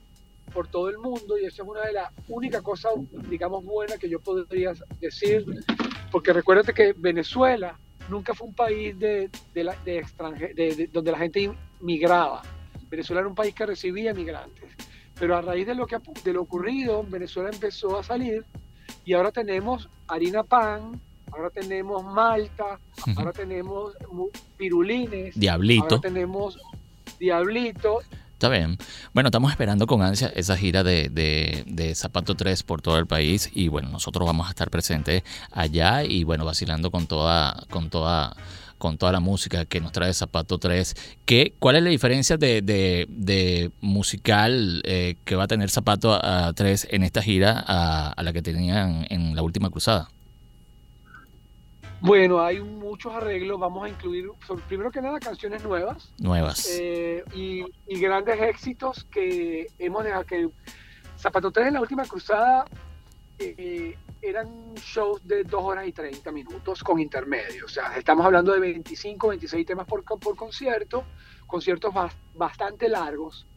S3: por todo el mundo y esa es una de las únicas cosas, digamos, buenas que yo podría decir, porque recuérdate que Venezuela nunca fue un país de, de la- de de- de- donde la gente migraba. Venezuela era un país que recibía migrantes. Pero a raíz de lo, que, de lo ocurrido, Venezuela empezó a salir y ahora tenemos harina pan, ahora tenemos malta, ahora tenemos pirulines,
S4: Diablito.
S3: ahora tenemos diablito.
S4: Bueno, estamos esperando con ansia esa gira de, Zapato 3 por todo el país y bueno, nosotros vamos a estar presentes allá y bueno, vacilando con toda, con toda, con toda la música que nos trae Zapato 3. ¿Qué, ¿Cuál es la diferencia de, musical eh, que va a tener Zapato a 3 en esta gira a la que tenían en la última cruzada?
S3: Bueno, hay muchos arreglos, vamos a incluir, primero que nada, canciones nuevas
S4: Nuevas.
S3: eh, y, y grandes éxitos que hemos dejado que Zapato 3 en la última cruzada eh, eran shows de 2 horas y 30 minutos con intermedio. O sea, estamos hablando de 25, 26 temas por, por concierto, conciertos bas- bastante largos.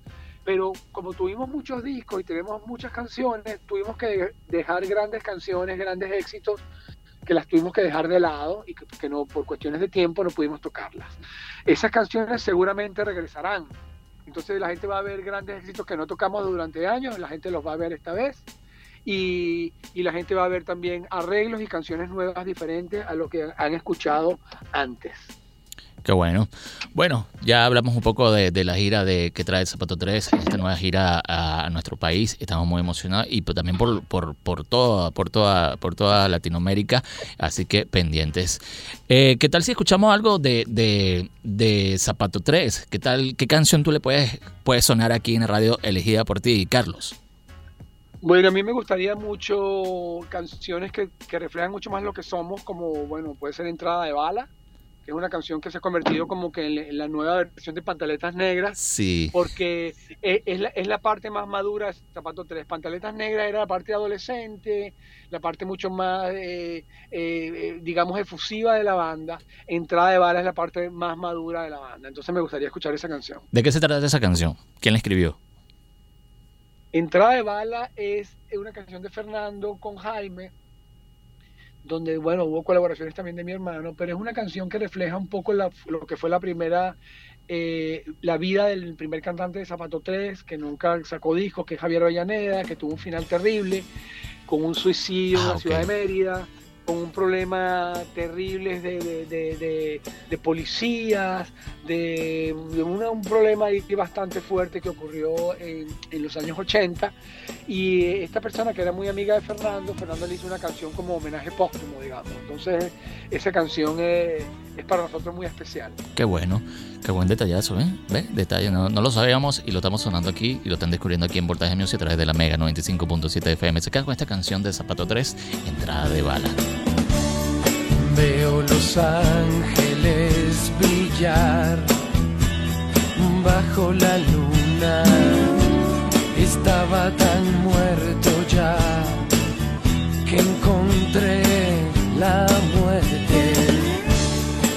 S3: Pero como tuvimos muchos discos y tenemos muchas canciones, tuvimos que de- dejar grandes canciones, grandes éxitos, que las tuvimos que dejar de lado y que, no por cuestiones de tiempo no pudimos tocarlas. Esas canciones seguramente regresarán. Entonces la gente va a ver grandes éxitos que no tocamos durante años, la gente los va a ver esta vez. Y, y la gente va a ver también arreglos y canciones nuevas diferentes a lo que han escuchado antes.
S4: Qué bueno. Bueno, ya hablamos un poco de, la gira de que trae Zapato 3, esta nueva gira a, nuestro país. Estamos muy emocionados y pues también por, por, por, toda, por, toda, por toda Latinoamérica, así que pendientes. Eh, ¿Qué tal si escuchamos algo de, de, de Zapato 3? ¿Qué tal, qué canción tú le puedes, puedes sonar aquí en la radio elegida por ti, Carlos?
S3: Bueno, a mí me gustaría mucho canciones que, que reflejan mucho más lo que somos, como, bueno, puede ser Entrada de Bala, que es una canción que se ha convertido como que en, la- nueva versión de Pantaletas Negras,
S4: Sí,
S3: porque es, es la, es la parte más madura de Zapato 3. Pantaletas Negras era la parte adolescente, la parte mucho más, eh, eh, eh, digamos, efusiva de la banda. Entrada de Bala es la parte más madura de la banda. Entonces me gustaría escuchar esa canción.
S4: ¿de qué se trata esa canción? ¿Quién la escribió?
S3: Entrada de bala es una canción de Fernando con Jaime, donde, bueno, hubo colaboraciones también de mi hermano, pero es una canción que refleja un poco la- lo que fue la primera, eh, la vida del primer cantante de Zapato 3, que nunca sacó discos, que es Javier Avellaneda, que tuvo un final terrible, con un suicidio en
S4: Ah,
S3: la ciudad de Mérida, con un problema terrible de, de, policías, de, un problema bastante fuerte que ocurrió en, los años 80. Y esta persona que era muy amiga de Fernando, Fernando le hizo una canción como homenaje póstumo, digamos. Entonces, esa canción es, es para nosotros muy especial.
S4: Qué bueno, qué buen detallazo, ¿eh? ¿Ve? Detalle, no, no lo sabíamos y lo estamos sonando aquí y lo están descubriendo aquí en Voltaje Music a través de la Mega 95.7 FM. Se queda con esta canción de Zapato 3, Entrada de Bala.
S6: Veo los ángeles brillar bajo la luna. Estaba tan muerto ya que encontré la muerte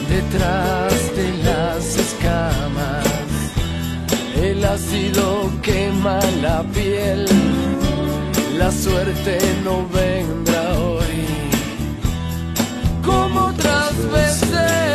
S6: detrás de las escamas. El ácido quema la piel. La suerte no vendrá veces.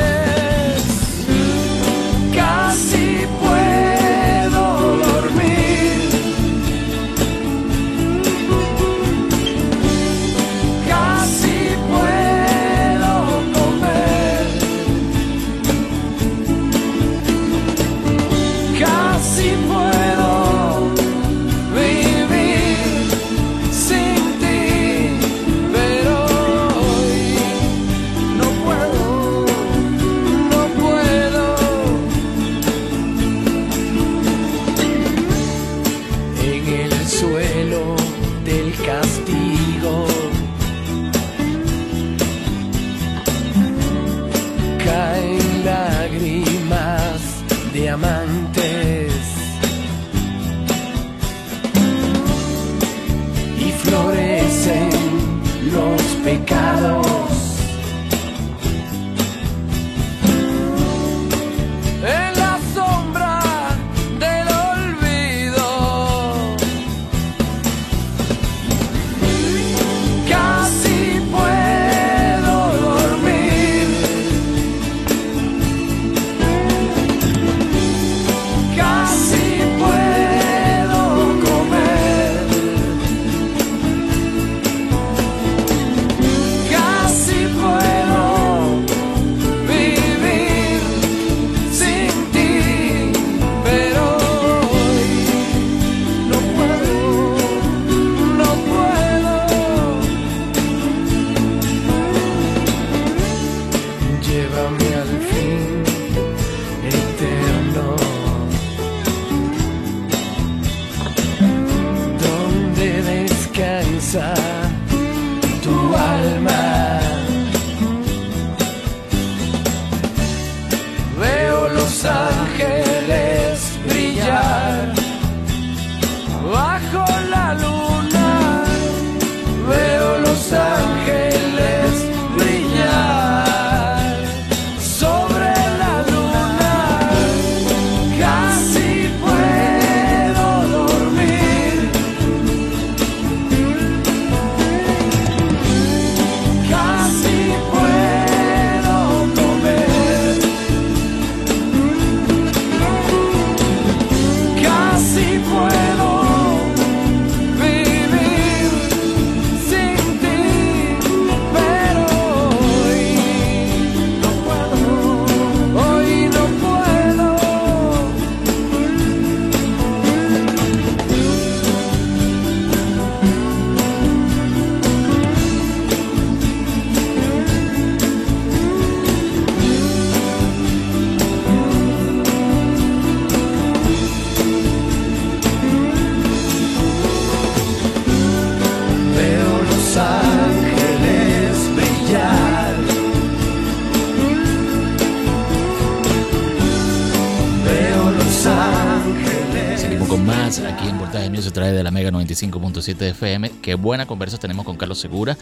S6: De amantes y florecen los pecados.
S4: Voltaje Music a través de la Mega 95.7 FM. Qué buena conversa tenemos con Carlos Segura.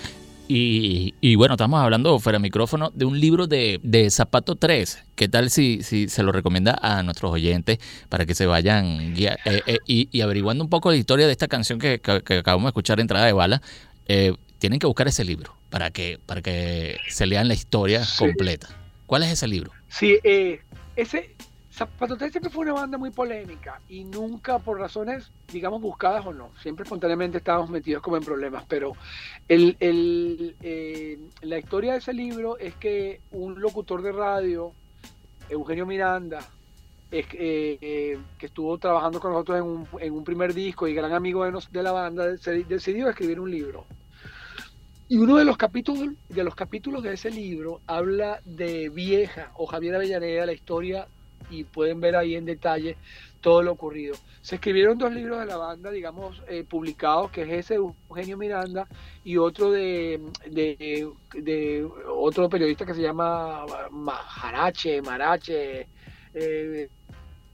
S4: Y, y bueno, estamos hablando fuera de micrófono de un libro de, de Zapato 3. ¿Qué tal si, si se lo recomienda a nuestros oyentes para que se vayan guia- eh, eh, y, y averiguando un poco la historia de esta canción que, que- que acabamos de escuchar, Entrada de Bala? Eh, tienen que buscar ese libro. para que, para que se lean la historia
S3: Sí.
S4: completa. ¿Cuál es ese libro?
S3: Sí, ese Zapato 3 siempre fue una banda muy polémica y nunca por razones, digamos, buscadas o no. Siempre espontáneamente estábamos metidos como en problemas, pero eh, la historia de ese libro es que un locutor de radio, Eugenio Miranda, eh, eh, que estuvo trabajando con nosotros en un, en un primer disco y gran amigo de, la banda, decidió escribir un libro. Y uno de los capítulos de los capítulos de ese libro habla de Vieja o Javier Avellaneda, la historia, y pueden ver ahí en detalle todo lo ocurrido. Se escribieron dos libros de la banda, digamos, eh, publicados, que es ese de Eugenio Miranda y otro de, de, de otro periodista que se llama Maharache, Marache, eh,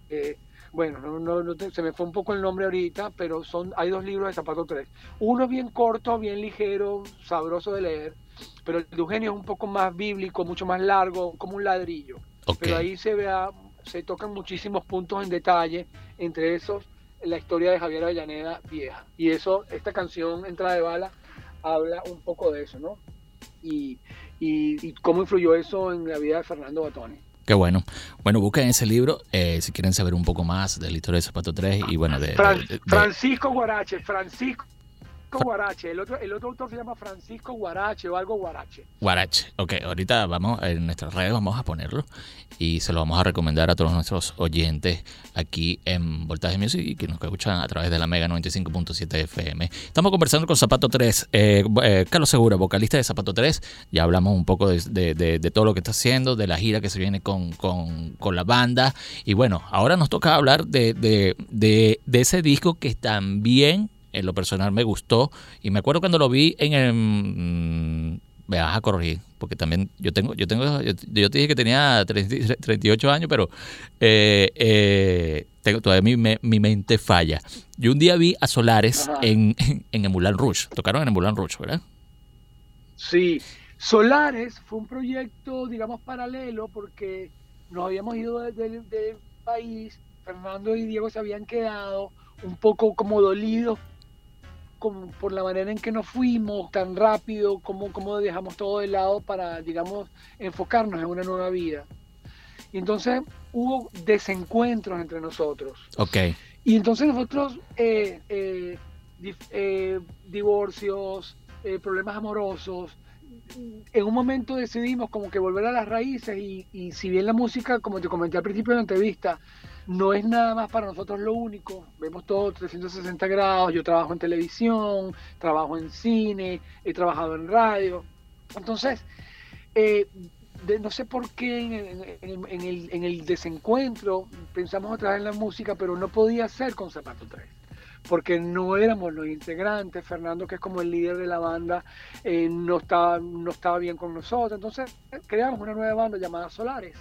S3: eh, bueno, no, no- no te- se me fue un poco el nombre ahorita, pero son hay dos libros de Zapato 3. Uno bien corto, bien ligero, sabroso de leer, pero el de Eugenio es un poco más bíblico, mucho más largo, como un ladrillo. Pero ahí se vea, se tocan muchísimos puntos en detalle, entre esos la historia de Javier Avellaneda vieja. Y eso, esta canción, Entrada de Bala, habla un poco de eso, ¿no? Y, y, y cómo influyó eso en la vida de Fernando Batoni.
S4: Qué bueno. Bueno, busquen ese libro eh, si quieren saber un poco más de la historia de Zapato 3 y bueno, de... de- de- de-
S3: Francisco Guarache, Francisco Guarache, el otro, el otro autor se llama Francisco Guarache o algo Guarache.
S4: Guarache. Ok, ahorita vamos, en nuestras redes vamos a ponerlo y se lo vamos a recomendar a todos nuestros oyentes aquí en Voltaje Music y que nos escuchan a través de la Mega 95.7 FM. Estamos conversando con Zapato 3, eh, eh, Carlos Segura, vocalista de Zapato 3. Ya hablamos un poco de, de- de- de todo lo que está haciendo, de la gira que se viene con, con- con la banda. Y bueno, ahora nos toca hablar de, de- de- de ese disco que también en lo personal me gustó. Y me acuerdo cuando lo vi en el... mm, me vas a corregir, porque también yo tengo, yo tengo, yo, yo te dije que tenía 30 38 años, pero eh, eh, tengo, todavía mi, me- mi mente falla. Yo un día vi a Solares en, en, en Moulin Rouge, tocaron en Moulin Rouge, ¿verdad?
S3: Sí, Solares fue un proyecto, digamos, paralelo porque nos habíamos ido de- del del país, Fernando y Diego se habían quedado un poco como dolidos como por la manera en que nos fuimos tan rápido, como, como dejamos todo de lado para, digamos, enfocarnos en una nueva vida. Y entonces hubo desencuentros entre nosotros.
S4: Ok,
S3: Y entonces nosotros, eh, eh, eh, divorcios, eh, problemas amorosos, en un momento decidimos como que volver a las raíces y, y si bien la música, como te comenté al principio de la entrevista, no es nada más para nosotros lo único, vemos todo 360 grados, yo trabajo en televisión, trabajo en cine, he trabajado en radio, entonces, eh, de- no sé por qué en, el- en el- en el, en el desencuentro pensamos otra vez en la música, pero no podía ser con Zapato 3, porque no éramos los integrantes, Fernando, que es como el líder de la banda, eh, no, estaba, no estaba bien con nosotros, entonces creamos una nueva banda llamada Solares.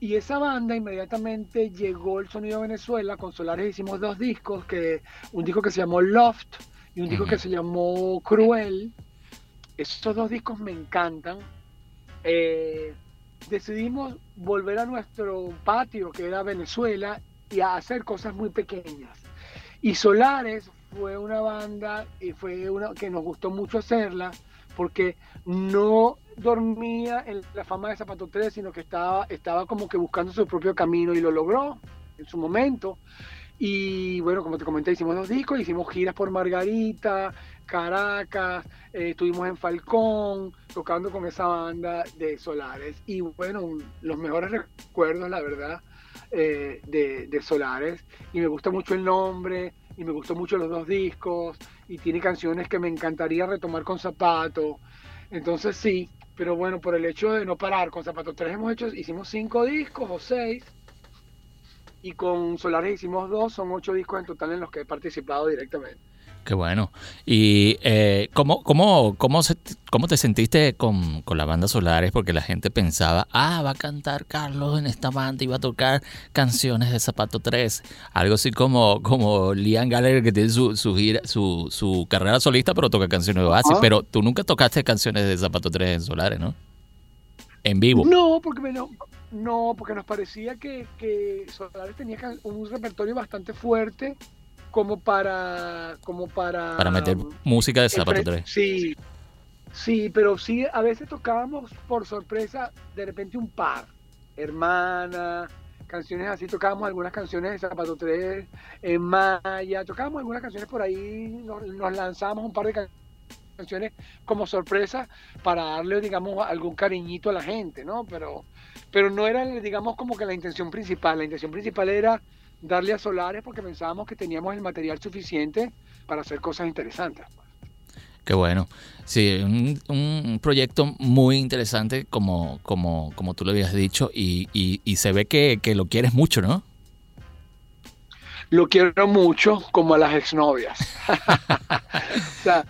S3: Y esa banda inmediatamente llegó el sonido a Venezuela, con Solares hicimos dos discos, que, un disco que se llamó Loft y un disco que se llamó Cruel. Esos dos discos me encantan. Eh, decidimos volver a nuestro patio, que era Venezuela, y a hacer cosas muy pequeñas. Y Solares fue una banda y fue una que nos gustó mucho hacerla porque no dormía en la fama de Zapato 3, sino que estaba, estaba como que buscando su propio camino y lo logró en su momento. Y bueno, como te comenté, hicimos dos discos, hicimos giras por Margarita, Caracas, eh, estuvimos en Falcón, tocando con esa banda de Solares. Y bueno, los mejores recuerdos, la verdad, eh, de, de Solares. Y me gusta mucho el nombre, y me gustó mucho los dos discos, y tiene canciones que me encantaría retomar con Zapato. Entonces sí, pero bueno, por el hecho de no parar con Zapato 3 hemos hecho, hicimos cinco discos o seis, y con Solares hicimos dos, son ocho discos en total en los que he participado directamente.
S4: Qué bueno. ¿Y eh, ¿cómo, cómo, cómo, se- cómo te sentiste con, con la banda Solares? Porque la gente pensaba, ah, va a cantar Carlos en esta banda y va a tocar canciones de Zapato 3. Algo así como, como Liam Gallagher que tiene su, su, gira, su, su carrera solista, pero toca canciones de Oasis. Pero tú nunca tocaste canciones de Zapato 3 en Solares, ¿no? En vivo.
S3: No, porque me no, no, porque nos parecía que, que Solares tenía un repertorio bastante fuerte como para como para
S4: Para meter música de Zapato
S3: enfren-
S4: 3.
S3: Sí, Sí, pero sí, a veces tocábamos por sorpresa de repente un par, hermana, canciones así, tocábamos algunas canciones de Zapato 3, en Maya, tocábamos algunas canciones por ahí, nos, nos lanzábamos un par de can- canciones como sorpresa para darle, digamos, algún cariñito a la gente, ¿no? Pero, pero no era, digamos, como que la intención principal, la intención principal era darle a Solares porque pensábamos que teníamos el material suficiente para hacer cosas interesantes.
S4: Qué bueno. Sí, un, un proyecto muy interesante como, como, como tú lo habías dicho y, y- y se ve que, que lo quieres mucho, ¿no?
S3: lo quiero mucho como a las exnovias. o sea,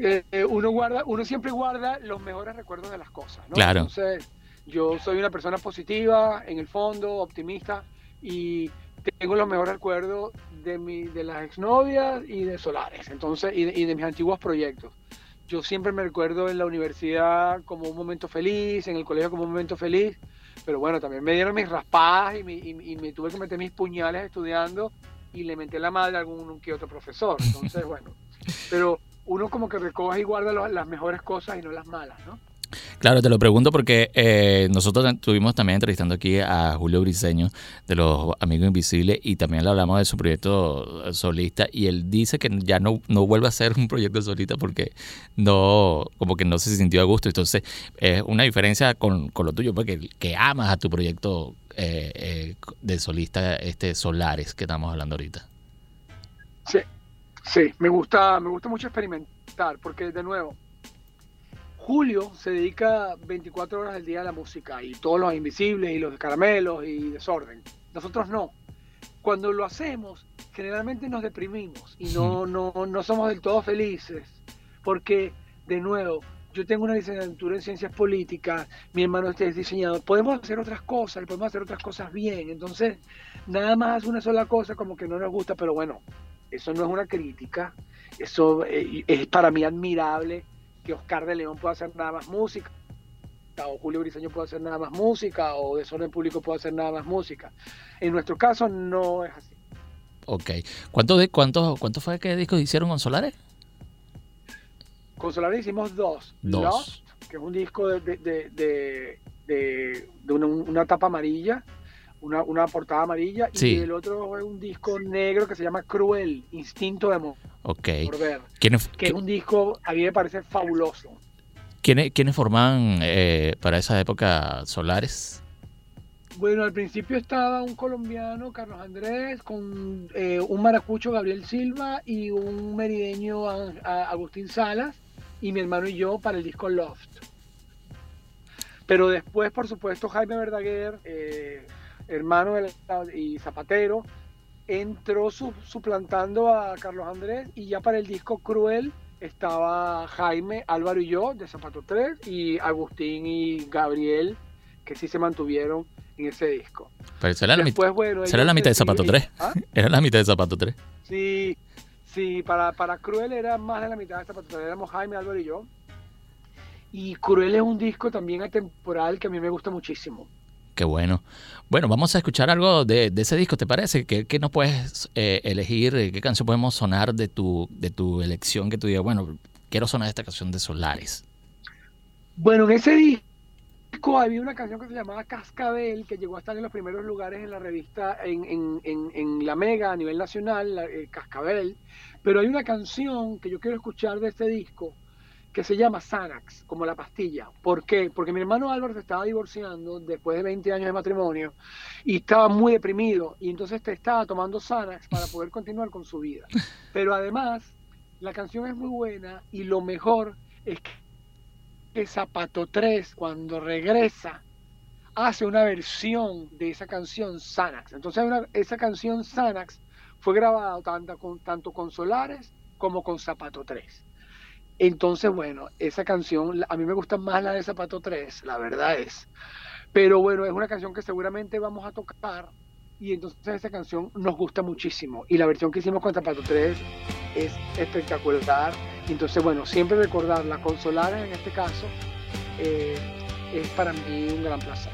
S3: eh, uno guarda, uno siempre guarda los mejores recuerdos de las cosas, ¿no?
S4: Claro.
S3: Entonces, yo soy una persona positiva, en el fondo, optimista, y tengo los mejores recuerdos de mi, de las exnovias y de Solares, entonces, y de, y de mis antiguos proyectos. Yo siempre me recuerdo en la universidad como un momento feliz, en el colegio como un momento feliz, pero bueno, también me dieron mis raspadas y, mi- y- y me tuve que meter mis puñales estudiando y le menté la madre a algún que otro profesor. Entonces, bueno, pero uno como que recoge y guarda lo- las mejores cosas y no las malas, ¿no?
S4: Claro, te lo pregunto porque eh, nosotros estuvimos también entrevistando aquí a Julio Briseño de los Amigos Invisibles y también le hablamos de su proyecto solista y él dice que ya no, no vuelve a hacer un proyecto solista porque no, como que no se sintió a gusto. Entonces, es una diferencia con, con lo tuyo, porque que amas a tu proyecto eh, eh, de solista, este Solares que estamos hablando ahorita.
S3: Sí, sí, me gusta, me gusta mucho experimentar, porque de nuevo, Julio se dedica 24 horas del día a la música y todos los invisibles y los caramelos y desorden. Nosotros no. Cuando lo hacemos, generalmente nos deprimimos y no, no, no somos del todo felices, porque de nuevo, yo tengo una licenciatura en ciencias políticas, mi hermano es diseñador, podemos hacer otras cosas podemos hacer otras cosas bien. Entonces, nada más una sola cosa como que no nos gusta, pero bueno, eso no es una crítica, eso eh, es para mí admirable que Oscar de León pueda hacer nada más música, o Julio Briseño pueda hacer nada más música, o Desorden Público pueda hacer nada más música. En nuestro caso no es así.
S4: Ok. ¿Cuánto, de, cuánto, ¿Cuánto fue que discos hicieron con Solares?
S3: Con Solares hicimos dos.
S4: Dos.
S3: Lost, que es un disco de, de, de, de- de- de una, una tapa amarilla, una, una portada amarilla,
S4: Sí.
S3: y el otro es un disco negro que se llama Cruel, Instinto de Amor,
S4: Ok.
S3: por ver,
S4: ¿Quiénes,
S3: que es un disco, a mí me parece fabuloso.
S4: ¿quiénes, quiénes forman eh, para esa época Solares?
S3: Bueno, al principio estaba un colombiano, Carlos Andrés, con eh, un maracucho, Gabriel Silva, y un merideño, a- a- Agustín Salas, y mi hermano y yo para el disco Loft. Pero después, por supuesto, Jaime Verdaguer, eh, hermano de la- y zapatero, entró su- suplantando a Carlos Andrés, y ya para el disco Cruel estaba Jaime, Álvaro y yo, de Zapato 3, y Agustín y Gabriel, que sí se mantuvieron en ese disco.
S4: Pero será la, mitad,
S3: Después, bueno,
S4: será
S3: ellos
S4: la mitad de Zapato
S3: siguen-
S4: 3.
S3: ¿Ah?
S4: Era la mitad de Zapato 3.
S3: Sí, sí, para, para Cruel era más de la mitad de esta patata. Éramos Jaime, Álvaro y yo. Y Cruel es un disco también atemporal que a mí me gusta muchísimo.
S4: Qué bueno. Bueno, vamos a escuchar algo de, ese disco, ¿te parece? ¿Qué, qué nos puedes eh, elegir? ¿Qué canción podemos sonar de tu, de tu elección que tú digas, bueno, quiero sonar esta canción de Solares?
S3: Bueno, en ese disco había una canción que se llamaba Cascabel, que llegó a estar en los primeros lugares en la revista, en, en- en- en la Mega a nivel nacional, la- eh, Cascabel. Pero hay una canción que yo quiero escuchar de este disco que se llama Xanax, como la pastilla. ¿Por qué? Porque mi hermano Álvaro se estaba divorciando después de 20 años de matrimonio y estaba muy deprimido y entonces te estaba tomando Xanax para poder continuar con su vida. Pero además, la canción es muy buena y lo mejor es que Zapato 3, cuando regresa, hace una versión de esa canción Xanax. Entonces, una- esa canción Xanax fue grabada tanto con, tanto con Solares como con Zapato 3. Entonces, bueno, esa canción, a mí me gusta más la de Zapato 3, la verdad es. Pero bueno, es una canción que seguramente vamos a tocar y entonces esa canción nos gusta muchísimo. Y la versión que hicimos con Zapato 3 es espectacular. Entonces, bueno, siempre recordarla con Solares en este caso eh, es para mí un gran placer.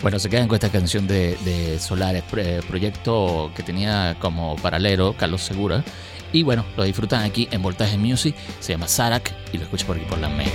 S4: Bueno, se quedan con esta canción de, de Solares, pre- proyecto que tenía como paralelo Carlos Segura. Y bueno, lo disfrutan aquí en Voltaje Music. Se llama Sarak y lo escuchas por aquí por la Mega.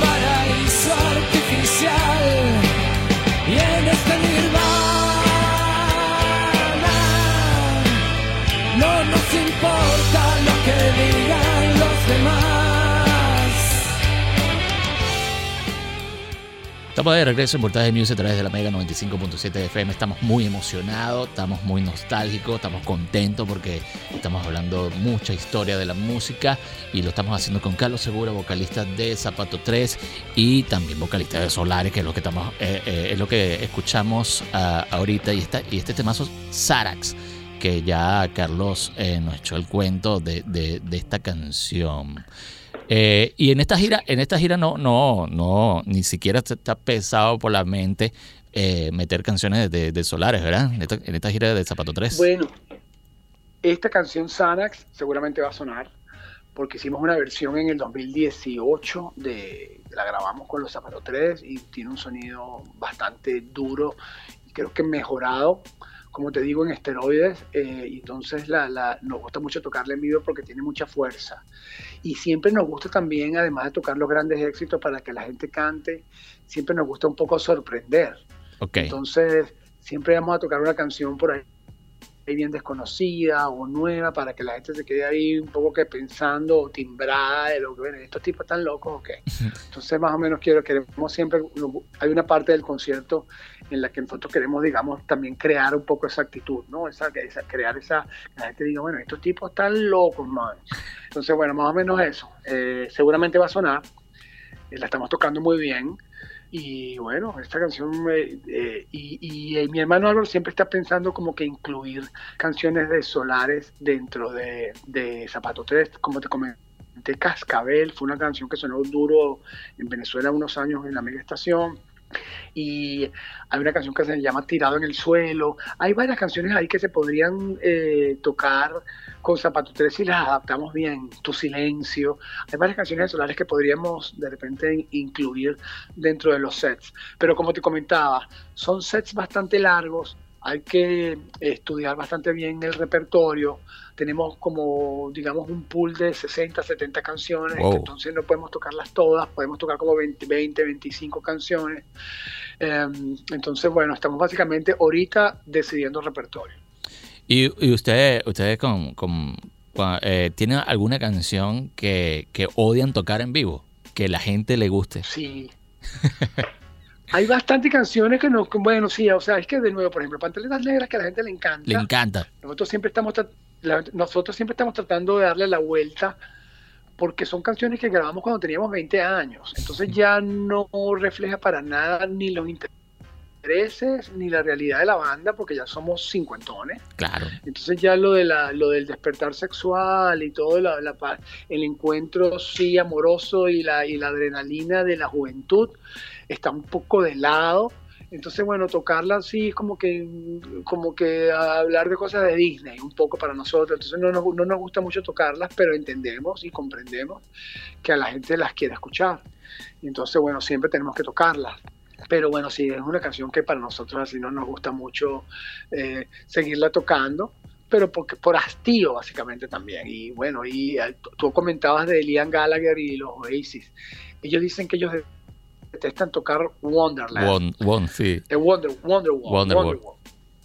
S6: Paraíso artificial.
S4: Estamos de regreso en Voltaje Music a través de la Mega 95.7 FM. Estamos muy emocionados, estamos muy nostálgicos, estamos contentos porque estamos hablando mucha historia de la música y lo estamos haciendo con Carlos Segura, vocalista de Zapato 3 y también vocalista de Solares, que es lo que estamos, eh, eh, es lo que escuchamos ah, ahorita y, esta, y este temazo Sarax que ya Carlos eh, nos echó el cuento de, de- de esta canción. Eh, y en esta gira, en esta gira no, no, no, ni siquiera está pesado por la mente eh, meter canciones de, Solares, ¿verdad? En esta, gira de Zapato 3.
S3: Bueno, esta canción Xanax seguramente va a sonar porque hicimos una versión en el 2018 de la grabamos con los Zapato 3 y tiene un sonido bastante duro y creo que mejorado como te digo en esteroides eh, y entonces la, la- nos gusta mucho tocarla en vivo porque tiene mucha fuerza. Y siempre nos gusta también además de tocar los grandes éxitos para que la gente cante siempre nos gusta un poco sorprender. Entonces, siempre vamos a tocar una canción por ahí bien desconocida o nueva para que la gente se quede ahí un poco que pensando o timbrada de lo que ven, estos tipos están locos o qué. Entonces, más o menos quiero, queremos siempre, hay una parte del concierto en la que nosotros queremos, digamos, también crear un poco esa actitud, ¿no? Esa, esa, crear esa, que la gente diga, bueno, estos tipos están locos, man. Entonces, bueno, más o menos eso. Eh, seguramente va a sonar, eh, la estamos tocando muy bien. Y bueno, esta canción, eh, y, y, eh, mi hermano Álvaro siempre está pensando como que incluir canciones de Solares dentro de, de Zapato 3, como te comenté, Cascabel fue una canción que sonó duro en Venezuela unos años en la mega estación. Y hay una canción que se llama Tirado en el Suelo. Hay varias canciones ahí que se podrían eh, tocar con Zapato 3 si las adaptamos bien. Tu Silencio. Hay varias canciones Solares que podríamos de repente incluir dentro de los sets. Pero como te comentaba, son sets bastante largos. Hay que estudiar bastante bien el repertorio. Tenemos como, digamos, un pool de 60, 70 canciones.
S4: Wow.
S3: Entonces no podemos tocarlas todas. Podemos tocar como 20, 20 25 canciones. Eh, entonces, bueno, estamos básicamente ahorita decidiendo el repertorio.
S4: ¿Y, y ustedes, ustedes con, con, con- eh, tienen alguna canción que, que odian tocar en vivo? Que la gente le guste.
S3: Sí. Hay bastantes canciones que no, bueno, sí, o sea, es que de nuevo, por ejemplo, Pantaletas Negras que a la gente le encanta.
S4: Le encanta.
S3: Nosotros siempre estamos la- nosotros siempre estamos tratando de darle la vuelta porque son canciones que grabamos cuando teníamos 20 años. Entonces ya no refleja para nada ni los intereses intereses ni la realidad de la banda, porque ya somos cincuentones.
S4: Claro.
S3: Entonces ya lo de la, lo del despertar sexual y todo la, la el encuentro sí amoroso y la, y la adrenalina de la juventud está un poco de lado. Entonces, bueno, tocarla así es como que, como que hablar de cosas de Disney, un poco para nosotros. Entonces no nos, no nos gusta mucho tocarlas, pero entendemos y comprendemos que a la gente las quiere escuchar. Entonces, bueno, siempre tenemos que tocarlas. Pero bueno, sí, es una canción que para nosotros así no nos gusta mucho eh, seguirla tocando, pero porque, por hastío básicamente también. Y bueno, y eh, tú- comentabas de Liam Gallagher y los Oasis. Ellos dicen que ellos detestan tocar Wonderland.
S4: One, one, sí.
S3: Eh, Wonder, Wonderwall.
S4: Wonderwall.
S3: Wonderwall.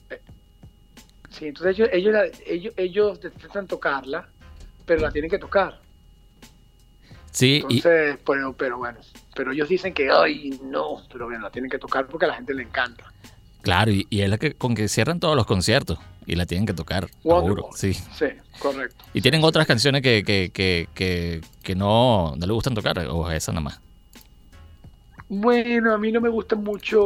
S3: Eh, Sí, entonces ellos, ellos, ellos, ellos detestan tocarla, pero la tienen que tocar.
S4: Sí, y,
S3: Entonces, pero, pero bueno, pero ellos dicen que, ay, no, pero bueno, la tienen que tocar porque a la gente le encanta.
S4: claro, y, y es la que con que cierran todos los conciertos y la tienen que tocar, seguro. Sí.
S3: Sí, correcto.
S4: Y tienen otras canciones que, que, que, que, que no, no le gustan tocar, o esa nada más.
S3: Bueno, a mí no me gusta mucho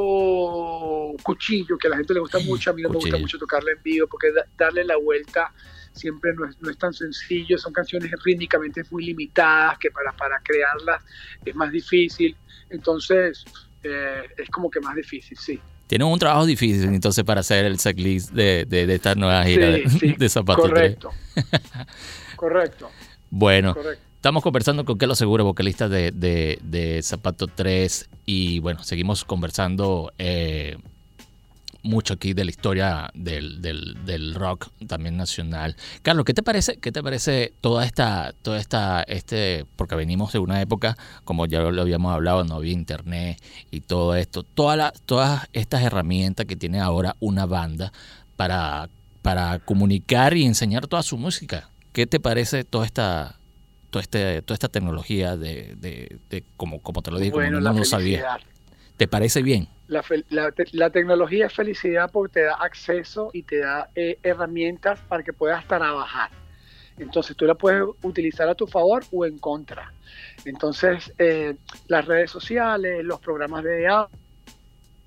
S3: Cuchillo, que a la gente le gusta mucho, a mí no me gusta mucho tocarla en vivo, porque da- darle la vuelta siempre no es, no es tan sencillo, son canciones rítmicamente muy limitadas, que para, para crearlas es más difícil, entonces eh, es como que más difícil, sí.
S4: Tienen un trabajo difícil entonces para hacer el setlist de, de, de esta nueva gira de,
S3: Sí, sí,
S4: de Zapato 3.
S3: correcto. correcto,
S4: Bueno,
S3: correcto.
S4: estamos conversando con Kelo Seguro, vocalista de, de, de Zapato 3. Y bueno, seguimos conversando eh, mucho aquí de la historia del, del, del rock también nacional. Carlos, ¿qué te parece? ¿Qué te parece toda esta, toda esta, este, porque venimos de una época, como ya lo habíamos hablado, no había internet y todo esto, toda la- todas estas herramientas que tiene ahora una banda para, para comunicar y enseñar toda su música. ¿Qué te parece toda esta, toda este, toda esta tecnología de, de, de como, como te lo dije,
S3: Bueno,
S4: como no sabía? ¿Te parece bien?
S3: La, la la tecnología es felicidad porque te da acceso y te da eh, herramientas para que puedas trabajar. Entonces tú la puedes utilizar a tu favor o en contra. Entonces eh, las redes sociales, los programas de au-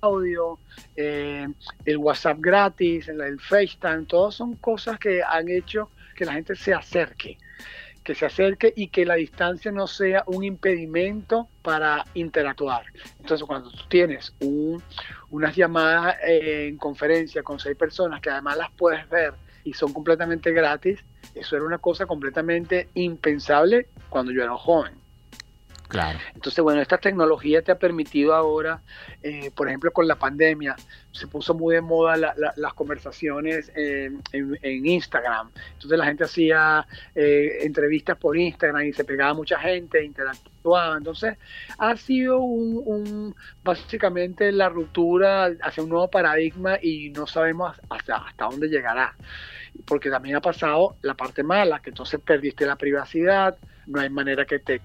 S3: audio, eh, el WhatsApp gratis, el FaceTime, todas son cosas que han hecho que la gente se acerque que se acerque y que la distancia no sea un impedimento para interactuar. Entonces, cuando tú tienes un- unas llamadas eh, en conferencia con seis personas que además las puedes ver y son completamente gratis, eso era una cosa completamente impensable cuando yo era joven. Entonces, bueno, esta tecnología te ha permitido ahora, eh, por ejemplo, con la pandemia, se puso muy de moda la- la- las conversaciones en, en- Instagram. Entonces la gente hacía eh, entrevistas por Instagram y se pegaba mucha gente, interactuaba. Entonces ha sido un- básicamente la ruptura hacia un nuevo paradigma y no sabemos hasta, hasta dónde llegará. Porque también ha pasado la parte mala, que entonces perdiste la privacidad, no hay manera que te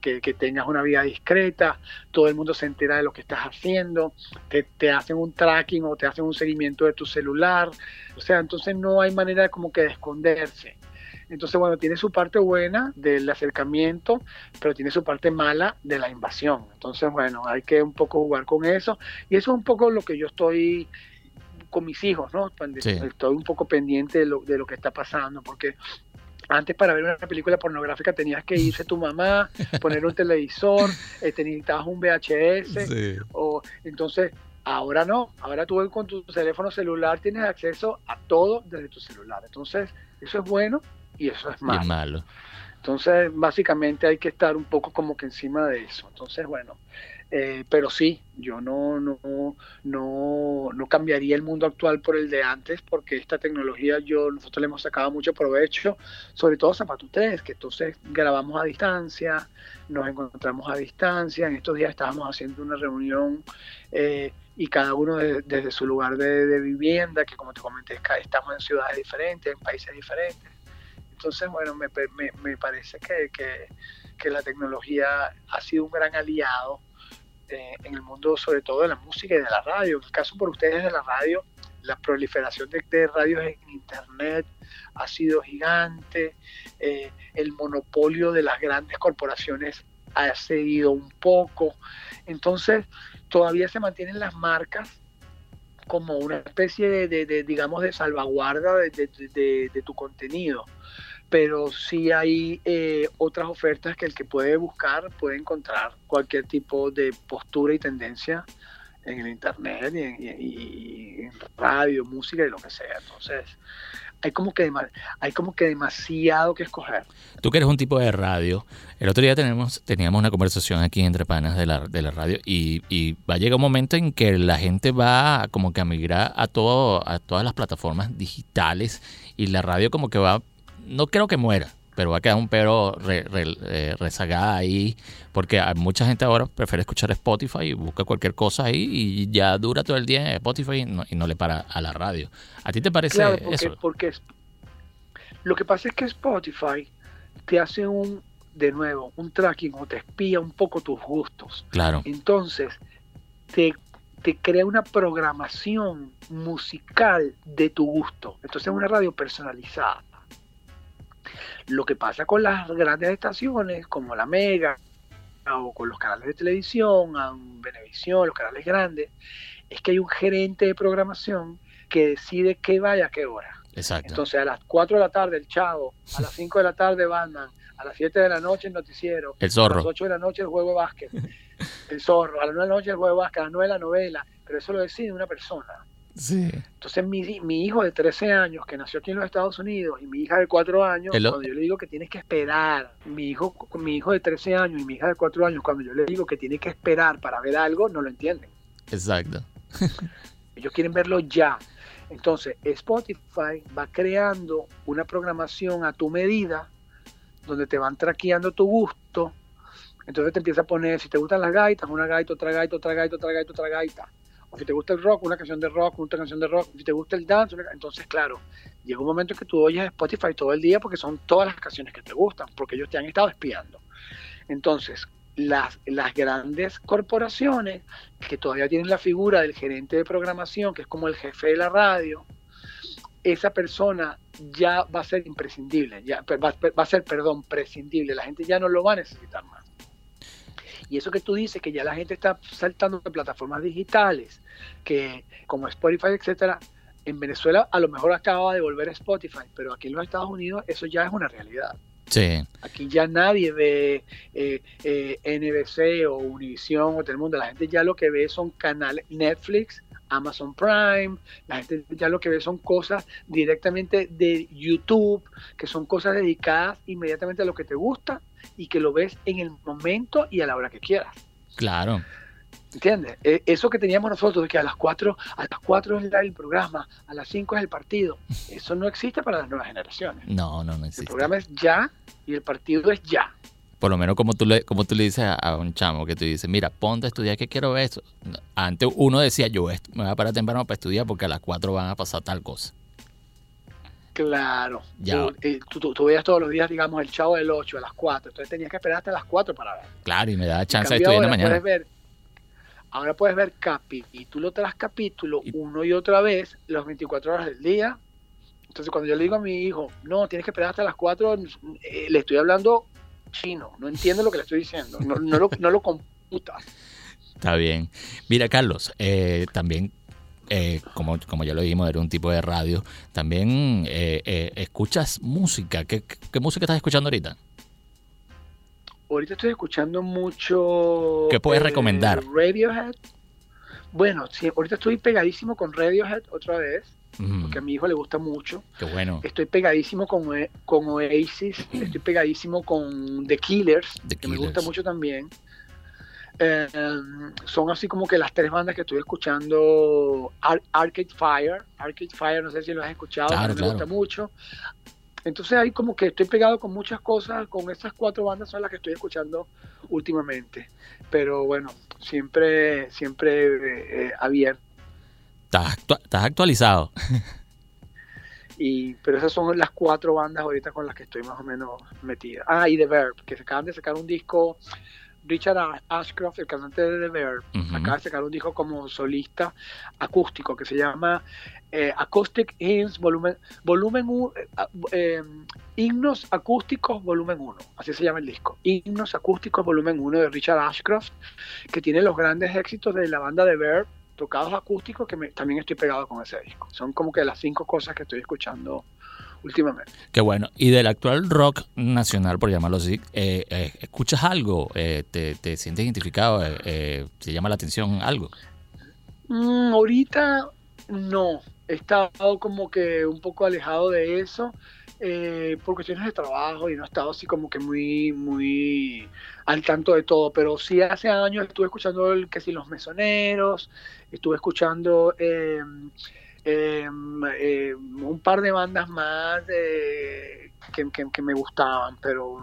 S3: que, que tengas una vida discreta, todo el mundo se entera de lo que estás haciendo, te, te hacen un tracking o te hacen un seguimiento de tu celular, o sea, entonces no hay manera de como que de esconderse. Entonces, bueno, tiene su parte buena del acercamiento, pero tiene su parte mala de la invasión. Entonces, bueno, hay que un poco jugar con eso. Y eso es un poco lo que yo estoy con mis hijos, ¿no?
S4: Sí.
S3: Estoy un poco pendiente de lo, de lo que está pasando, porque antes para ver una película pornográfica tenías que irse tu mamá, poner un televisor, eh, te necesitabas un VHS, o entonces ahora no, ahora tú con tu teléfono celular tienes acceso a todo desde tu celular. Entonces, eso es bueno y eso es malo. Entonces, básicamente hay que estar un poco como que encima de eso. Entonces, bueno, eh, pero sí, yo no, no, no, no cambiaría el mundo actual por el de antes, porque esta tecnología yo nosotros le hemos sacado mucho provecho, sobre todo Zapato 3, que entonces grabamos a distancia, nos encontramos a distancia. En estos días estábamos haciendo una reunión eh, y cada uno de- desde su lugar de, vivienda, que como te comenté, estamos en ciudades diferentes, en países diferentes. Entonces, bueno, me, me, me parece que, que, que la tecnología ha sido un gran aliado eh, en el mundo, sobre todo de la música y de la radio. En el caso por ustedes de la radio, la proliferación de, radios en Internet ha sido gigante, eh, el monopolio de las grandes corporaciones ha cedido un poco, entonces todavía se mantienen las marcas como una especie de, digamos, de salvaguarda de tu contenido. Pero sí hay eh, otras ofertas que el que puede buscar puede encontrar cualquier tipo de postura y tendencia en el internet y en, y- y radio, música y lo que sea. Entonces, hay como que, hay como que demasiado que escoger.
S4: Tú que eres un tipo de radio, el otro día tenemos, teníamos una conversación aquí entre panas de la, de la radio y, y va a llegar un momento en que la gente va como que a migrar a, todo, a todas las plataformas digitales y la radio como que va, no creo que muera, pero va a quedar un pero re- re- eh, rezagada ahí porque hay mucha gente ahora prefiere escuchar Spotify y busca cualquier cosa ahí y ya dura todo el día en Spotify y no, y no le para a la radio. ¿A ti te parece
S3: Claro, porque,
S4: eso?
S3: porque es- lo que pasa es que Spotify te hace un, de nuevo, un tracking o te espía un poco tus gustos.
S4: Claro,
S3: Entonces, te, te crea una programación musical de tu gusto. Entonces, es una radio personalizada. Lo que pasa con las grandes estaciones, como la Mega, o con los canales de televisión, a Venevisión, los canales grandes, es que hay un gerente de programación que decide qué vaya a qué hora.
S4: exacto.
S3: Entonces, a las 4 de la tarde el Chavo, a las 5 de la tarde Batman, a las 7 de la noche el noticiero,
S4: El
S3: a
S4: zorro.
S3: las 8 de la noche el juego de básquet, el zorro, a las 9 de la noche el juego de básquet, a las 9 la novela, pero eso lo decide una persona.
S4: Sí.
S3: Entonces mi, mi hijo de 13 años, que nació aquí en los Estados Unidos, y mi hija de 4 años, cuando yo le digo que tienes que esperar, mi hijo, mi hijo de 13 años y mi hija de 4 años, cuando yo le digo que tiene que esperar para ver algo, no lo entienden.
S4: Exacto.
S3: Ellos quieren verlo ya. Entonces, Spotify va creando una programación a tu medida, donde te van traqueando tu gusto. Entonces te empieza a poner, si te gustan las gaitas, una gaita, otra gaita, otra gaita, otra gaita, otra gaita. Si te gusta el rock, una canción de rock, otra canción de rock. Si te gusta el dance, entonces claro, llega un momento en que tú oyes Spotify todo el día porque son todas las canciones que te gustan, porque ellos te han estado espiando. Entonces, las, las grandes corporaciones que todavía tienen la figura del gerente de programación, que es como el jefe de la radio, esa persona ya va a ser imprescindible, ya va, va a ser, perdón, prescindible, la gente ya no lo va a necesitar más. Y eso que tú dices, que ya la gente está saltando de plataformas digitales, que como Spotify, etcétera, en Venezuela a lo mejor acaba de volver a Spotify, pero aquí en los Estados Unidos eso ya es una realidad.
S4: Sí.
S3: Aquí ya nadie ve eh, eh, NBC o Univision o Telemundo. La gente ya lo que ve son canales Netflix, Amazon Prime. La gente ya lo que ve son cosas directamente de YouTube, que son cosas dedicadas inmediatamente a lo que te gusta y que lo ves en el momento y a la hora que quieras.
S4: Claro.
S3: ¿Entiendes? Eh, eso que teníamos nosotros de que a las 4, a las 4 es el programa, a las 5 es el partido, eso no existe para las nuevas generaciones.
S4: No, no, no
S3: El
S4: existe.
S3: programa es ya y el partido es ya.
S4: Por lo menos como tú le, como tú le dices a, a un chamo que tú dices, mira, ponte a estudiar que quiero ver esto. Antes uno decía, yo me voy a parar temprano para estudiar porque a las 4 van a pasar tal cosa.
S3: Claro.
S4: Ya.
S3: Tú, eh, tú, veías todos los días, digamos, el chavo del 8 a las 4. Entonces tenías que esperar hasta las 4 para ver.
S4: Claro, y me da chance de estudiar mañana.
S3: Puedes ver, ahora puedes ver capítulo tras capítulo,
S4: Y-
S3: uno y otra vez, las 24 horas del día. Entonces cuando yo le digo a mi hijo, no, tienes que esperar hasta las 4, eh, le estoy hablando chino. No entiende lo que le estoy diciendo. No, no lo, no lo computa.
S4: Está bien. Mira, Carlos, eh, también, eh, como, como ya lo dijimos, eres un tipo de radio. También eh, eh, escuchas música. ¿Qué, qué- música estás escuchando ahorita?
S3: Ahorita estoy escuchando mucho.
S4: ¿Qué puedes
S3: eh,
S4: recomendar?
S3: Radiohead. Bueno, sí, ahorita estoy pegadísimo con Radiohead otra vez,
S4: Mm,
S3: porque a mi hijo le gusta mucho.
S4: qué bueno.
S3: Estoy pegadísimo con, con Oasis, estoy pegadísimo con The Killers,
S4: The
S3: que me gusta mucho también. Eh, son así como que las tres bandas que estoy escuchando. Ar- Arcade Fire, Arcade Fire, no sé si lo has escuchado,
S4: Claro,
S3: me
S4: claro.
S3: gusta mucho. Entonces ahí como que estoy pegado con muchas cosas, con esas cuatro bandas son las que estoy escuchando últimamente. Pero bueno, siempre, siempre eh, abierto.
S4: Estás, actua- estás actualizado.
S3: Y, pero esas son las cuatro bandas ahorita con las que estoy más o menos metida. Ah, y The Verb, que se acaban de sacar un disco. Richard Ashcroft, el cantante de The Verb,
S4: Ujú.
S3: acaba de sacar un disco como solista acústico que se llama eh, Acoustic Hymns Volumen, volumen u- eh, eh, Himnos Acústicos Volumen 1, así se llama el disco. Himnos Acústicos Volumen 1 de Richard Ashcroft, que tiene los grandes éxitos de la banda de Verb, tocados acústicos que me- también estoy pegado con ese disco. Son como que las cinco cosas que estoy escuchando últimamente.
S4: Qué bueno. Y del actual rock nacional, por llamarlo así, eh, eh, ¿escuchas algo? Eh, te, te sientes identificado? Eh, ¿Te llama la atención algo?
S3: Mm, ahorita no, he estado como que un poco alejado de eso eh, por cuestiones de trabajo y no he estado así como que muy, muy al tanto de todo, pero sí hace años estuve escuchando el, que si los mesoneros, estuve escuchando eh, eh, un par de bandas más eh, que, me gustaban, pero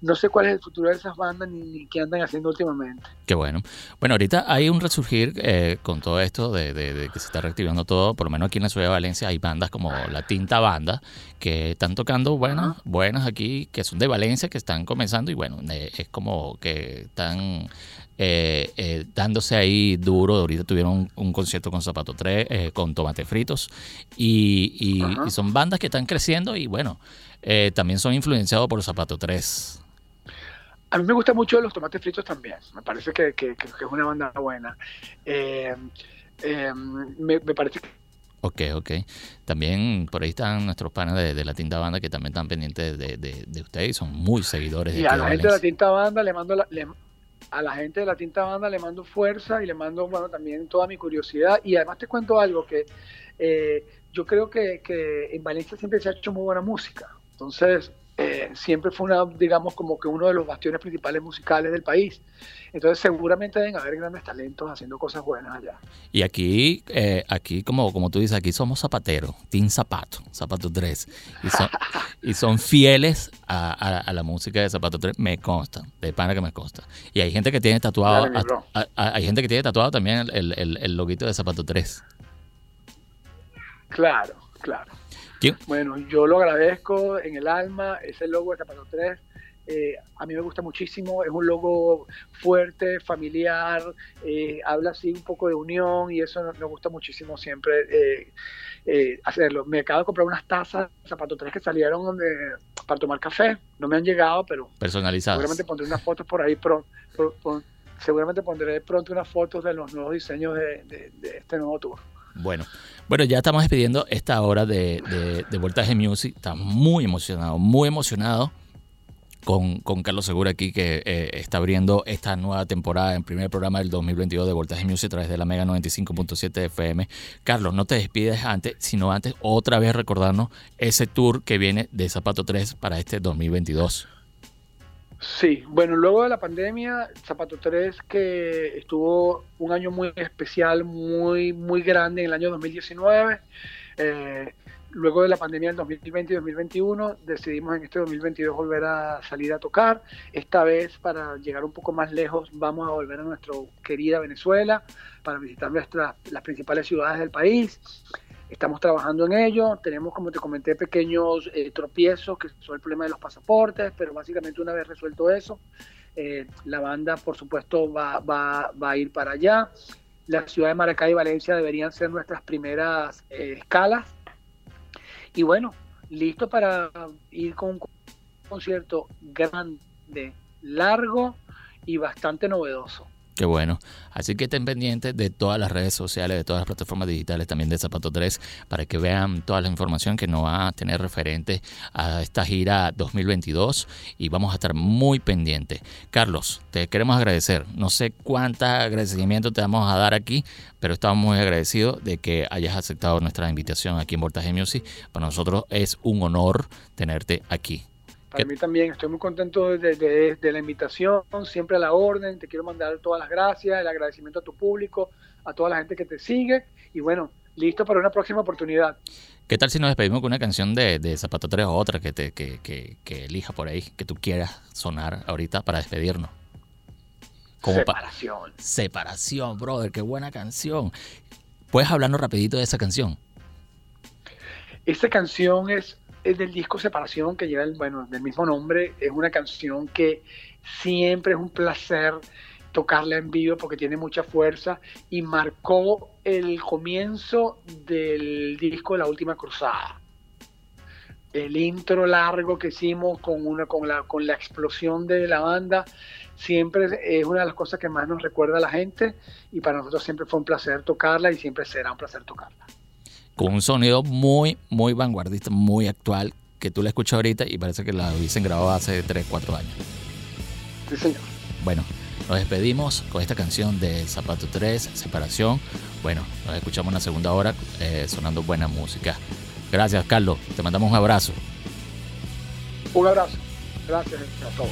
S3: no sé cuál es el futuro de esas bandas ni, ni qué andan haciendo últimamente.
S4: Qué bueno. Bueno, ahorita hay un resurgir eh, con todo esto de, de- de que se está reactivando todo. Por lo menos aquí en la ciudad de Valencia hay bandas como La Tinta Banda que están tocando buenas, buenas aquí, que son de Valencia, que están comenzando y bueno, eh, es como que están eh, eh, dándose ahí duro. Ahorita tuvieron un, un concierto con Zapato 3, eh, con Tomate Fritos y, y son bandas que están creciendo y bueno, eh, también son influenciados por Zapato 3.
S3: A mí me gusta mucho los tomates fritos también. Me parece que, que- que- que es una banda buena. Eh, eh, me, me parece que
S4: Ok, ok. También por ahí están nuestros panes de, de la tinta banda que también están pendientes de, de, de ustedes y son muy seguidores de
S3: y a la gente de la tinta banda le mando la- le- a la gente de la tinta banda le mando fuerza y le mando bueno también toda mi curiosidad y además te cuento algo que eh, yo creo que, que en Valencia siempre se ha hecho muy buena música. Entonces eh, siempre fue una digamos como que uno de los bastiones principales musicales del país. Entonces seguramente deben haber grandes talentos haciendo cosas buenas allá.
S4: Y aquí, eh, aquí como, como tú dices, aquí somos zapateros, Team Zapato, Zapato 3. Y son, y son fieles a, a- a la música de Zapato 3, me consta, de pana que me consta. Y hay gente que tiene tatuado, a- hay gente que tiene tatuado también el, el, el- el loguito de Zapato 3.
S3: Claro, claro.
S4: ¿Quién?
S3: Bueno, yo lo agradezco en el alma, ese logo de Zapato 3. eh, a mí me gusta muchísimo, es un logo fuerte, familiar, eh, habla así un poco de unión y eso nos, nos gusta muchísimo siempre eh, eh, hacerlo. Me acabo de comprar unas tazas Zapato 3 que salieron de- para tomar café, no me han llegado, pero
S4: Personalizadas.
S3: seguramente pondré unas fotos por ahí pronto. seguramente pondré pronto unas fotos de los nuevos diseños de- de- de este nuevo tour.
S4: Bueno, bueno, ya estamos despidiendo esta hora de, de, de Voltaje Music. Está muy emocionado, muy emocionado con, con Carlos Segura aquí que eh, está abriendo esta nueva temporada en primer programa del 2022 de Voltaje Music a través de la Mega 95.7 FM. Carlos, no te despides antes, sino antes otra vez recordarnos ese tour que viene de Zapato 3 para este 2022.
S3: Sí, bueno, luego de la pandemia, Zapato 3, que estuvo un año muy especial, muy, muy grande en el año 2019. eh, luego de la pandemia del 2020 y 2021, decidimos en este 2022 volver a salir a tocar. Esta vez, para llegar un poco más lejos, vamos a volver a nuestra querida Venezuela para visitar nuestras, las principales ciudades del país. Estamos trabajando en ello. Tenemos, como te comenté, pequeños eh, tropiezos, que son el problema de los pasaportes, pero básicamente una vez resuelto eso, eh, la banda, por supuesto, va, va, va a ir para allá. La ciudad de Maracay y Valencia deberían ser nuestras primeras eh, escalas. Y bueno, listo para ir con un concierto grande, largo y bastante novedoso.
S4: Qué bueno. Así que estén pendientes de todas las redes sociales, de todas las plataformas digitales, también de Zapato 3, para que vean toda la información que nos va a tener referente a esta gira 2022 y vamos a estar muy pendientes. Carlos, te queremos agradecer. No sé cuánto agradecimiento te vamos a dar aquí, pero estamos muy agradecidos de que hayas aceptado nuestra invitación aquí en Voltaje Music. Para nosotros es un honor tenerte aquí.
S3: Para
S4: ¿Qué-
S3: mí también estoy muy contento de, de- de la invitación, siempre a la orden. Te quiero mandar todas las gracias, el agradecimiento a tu público, a toda la gente que te sigue. Y bueno, listo para una próxima oportunidad.
S4: ¿Qué tal si nos despedimos con una canción de, de Zapato 3 o otra que, te, que, que, que elija por ahí, que tú quieras sonar ahorita para despedirnos? Como pa-
S3: Separación.
S4: Separación, brother, qué buena canción. ¿Puedes hablarnos rapidito de esa canción?
S3: Esta canción es del disco Separación, que lleva el, bueno, del mismo nombre. Es una canción que siempre es un placer tocarla en vivo porque tiene mucha fuerza y marcó el comienzo del disco La Última Cruzada. el intro largo que hicimos con, una, con, la, con la explosión de la banda, siempre es una de las cosas que más nos recuerda a la gente y para nosotros siempre fue un placer tocarla y siempre será un placer tocarla.
S4: Con un sonido muy, muy vanguardista, muy actual, que tú la escuchas ahorita y parece que la hubiesen grabado hace 3, 4 años.
S3: Sí, señor.
S4: Bueno, nos despedimos con esta canción de Zapato 3, Separación. Bueno, nos escuchamos en la segunda hora eh, sonando buena música. Gracias, Carlos. Te mandamos un abrazo.
S3: Un abrazo. Gracias a todos.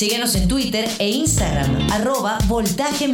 S1: Síguenos en Twitter e Instagram, arroba Voltaje.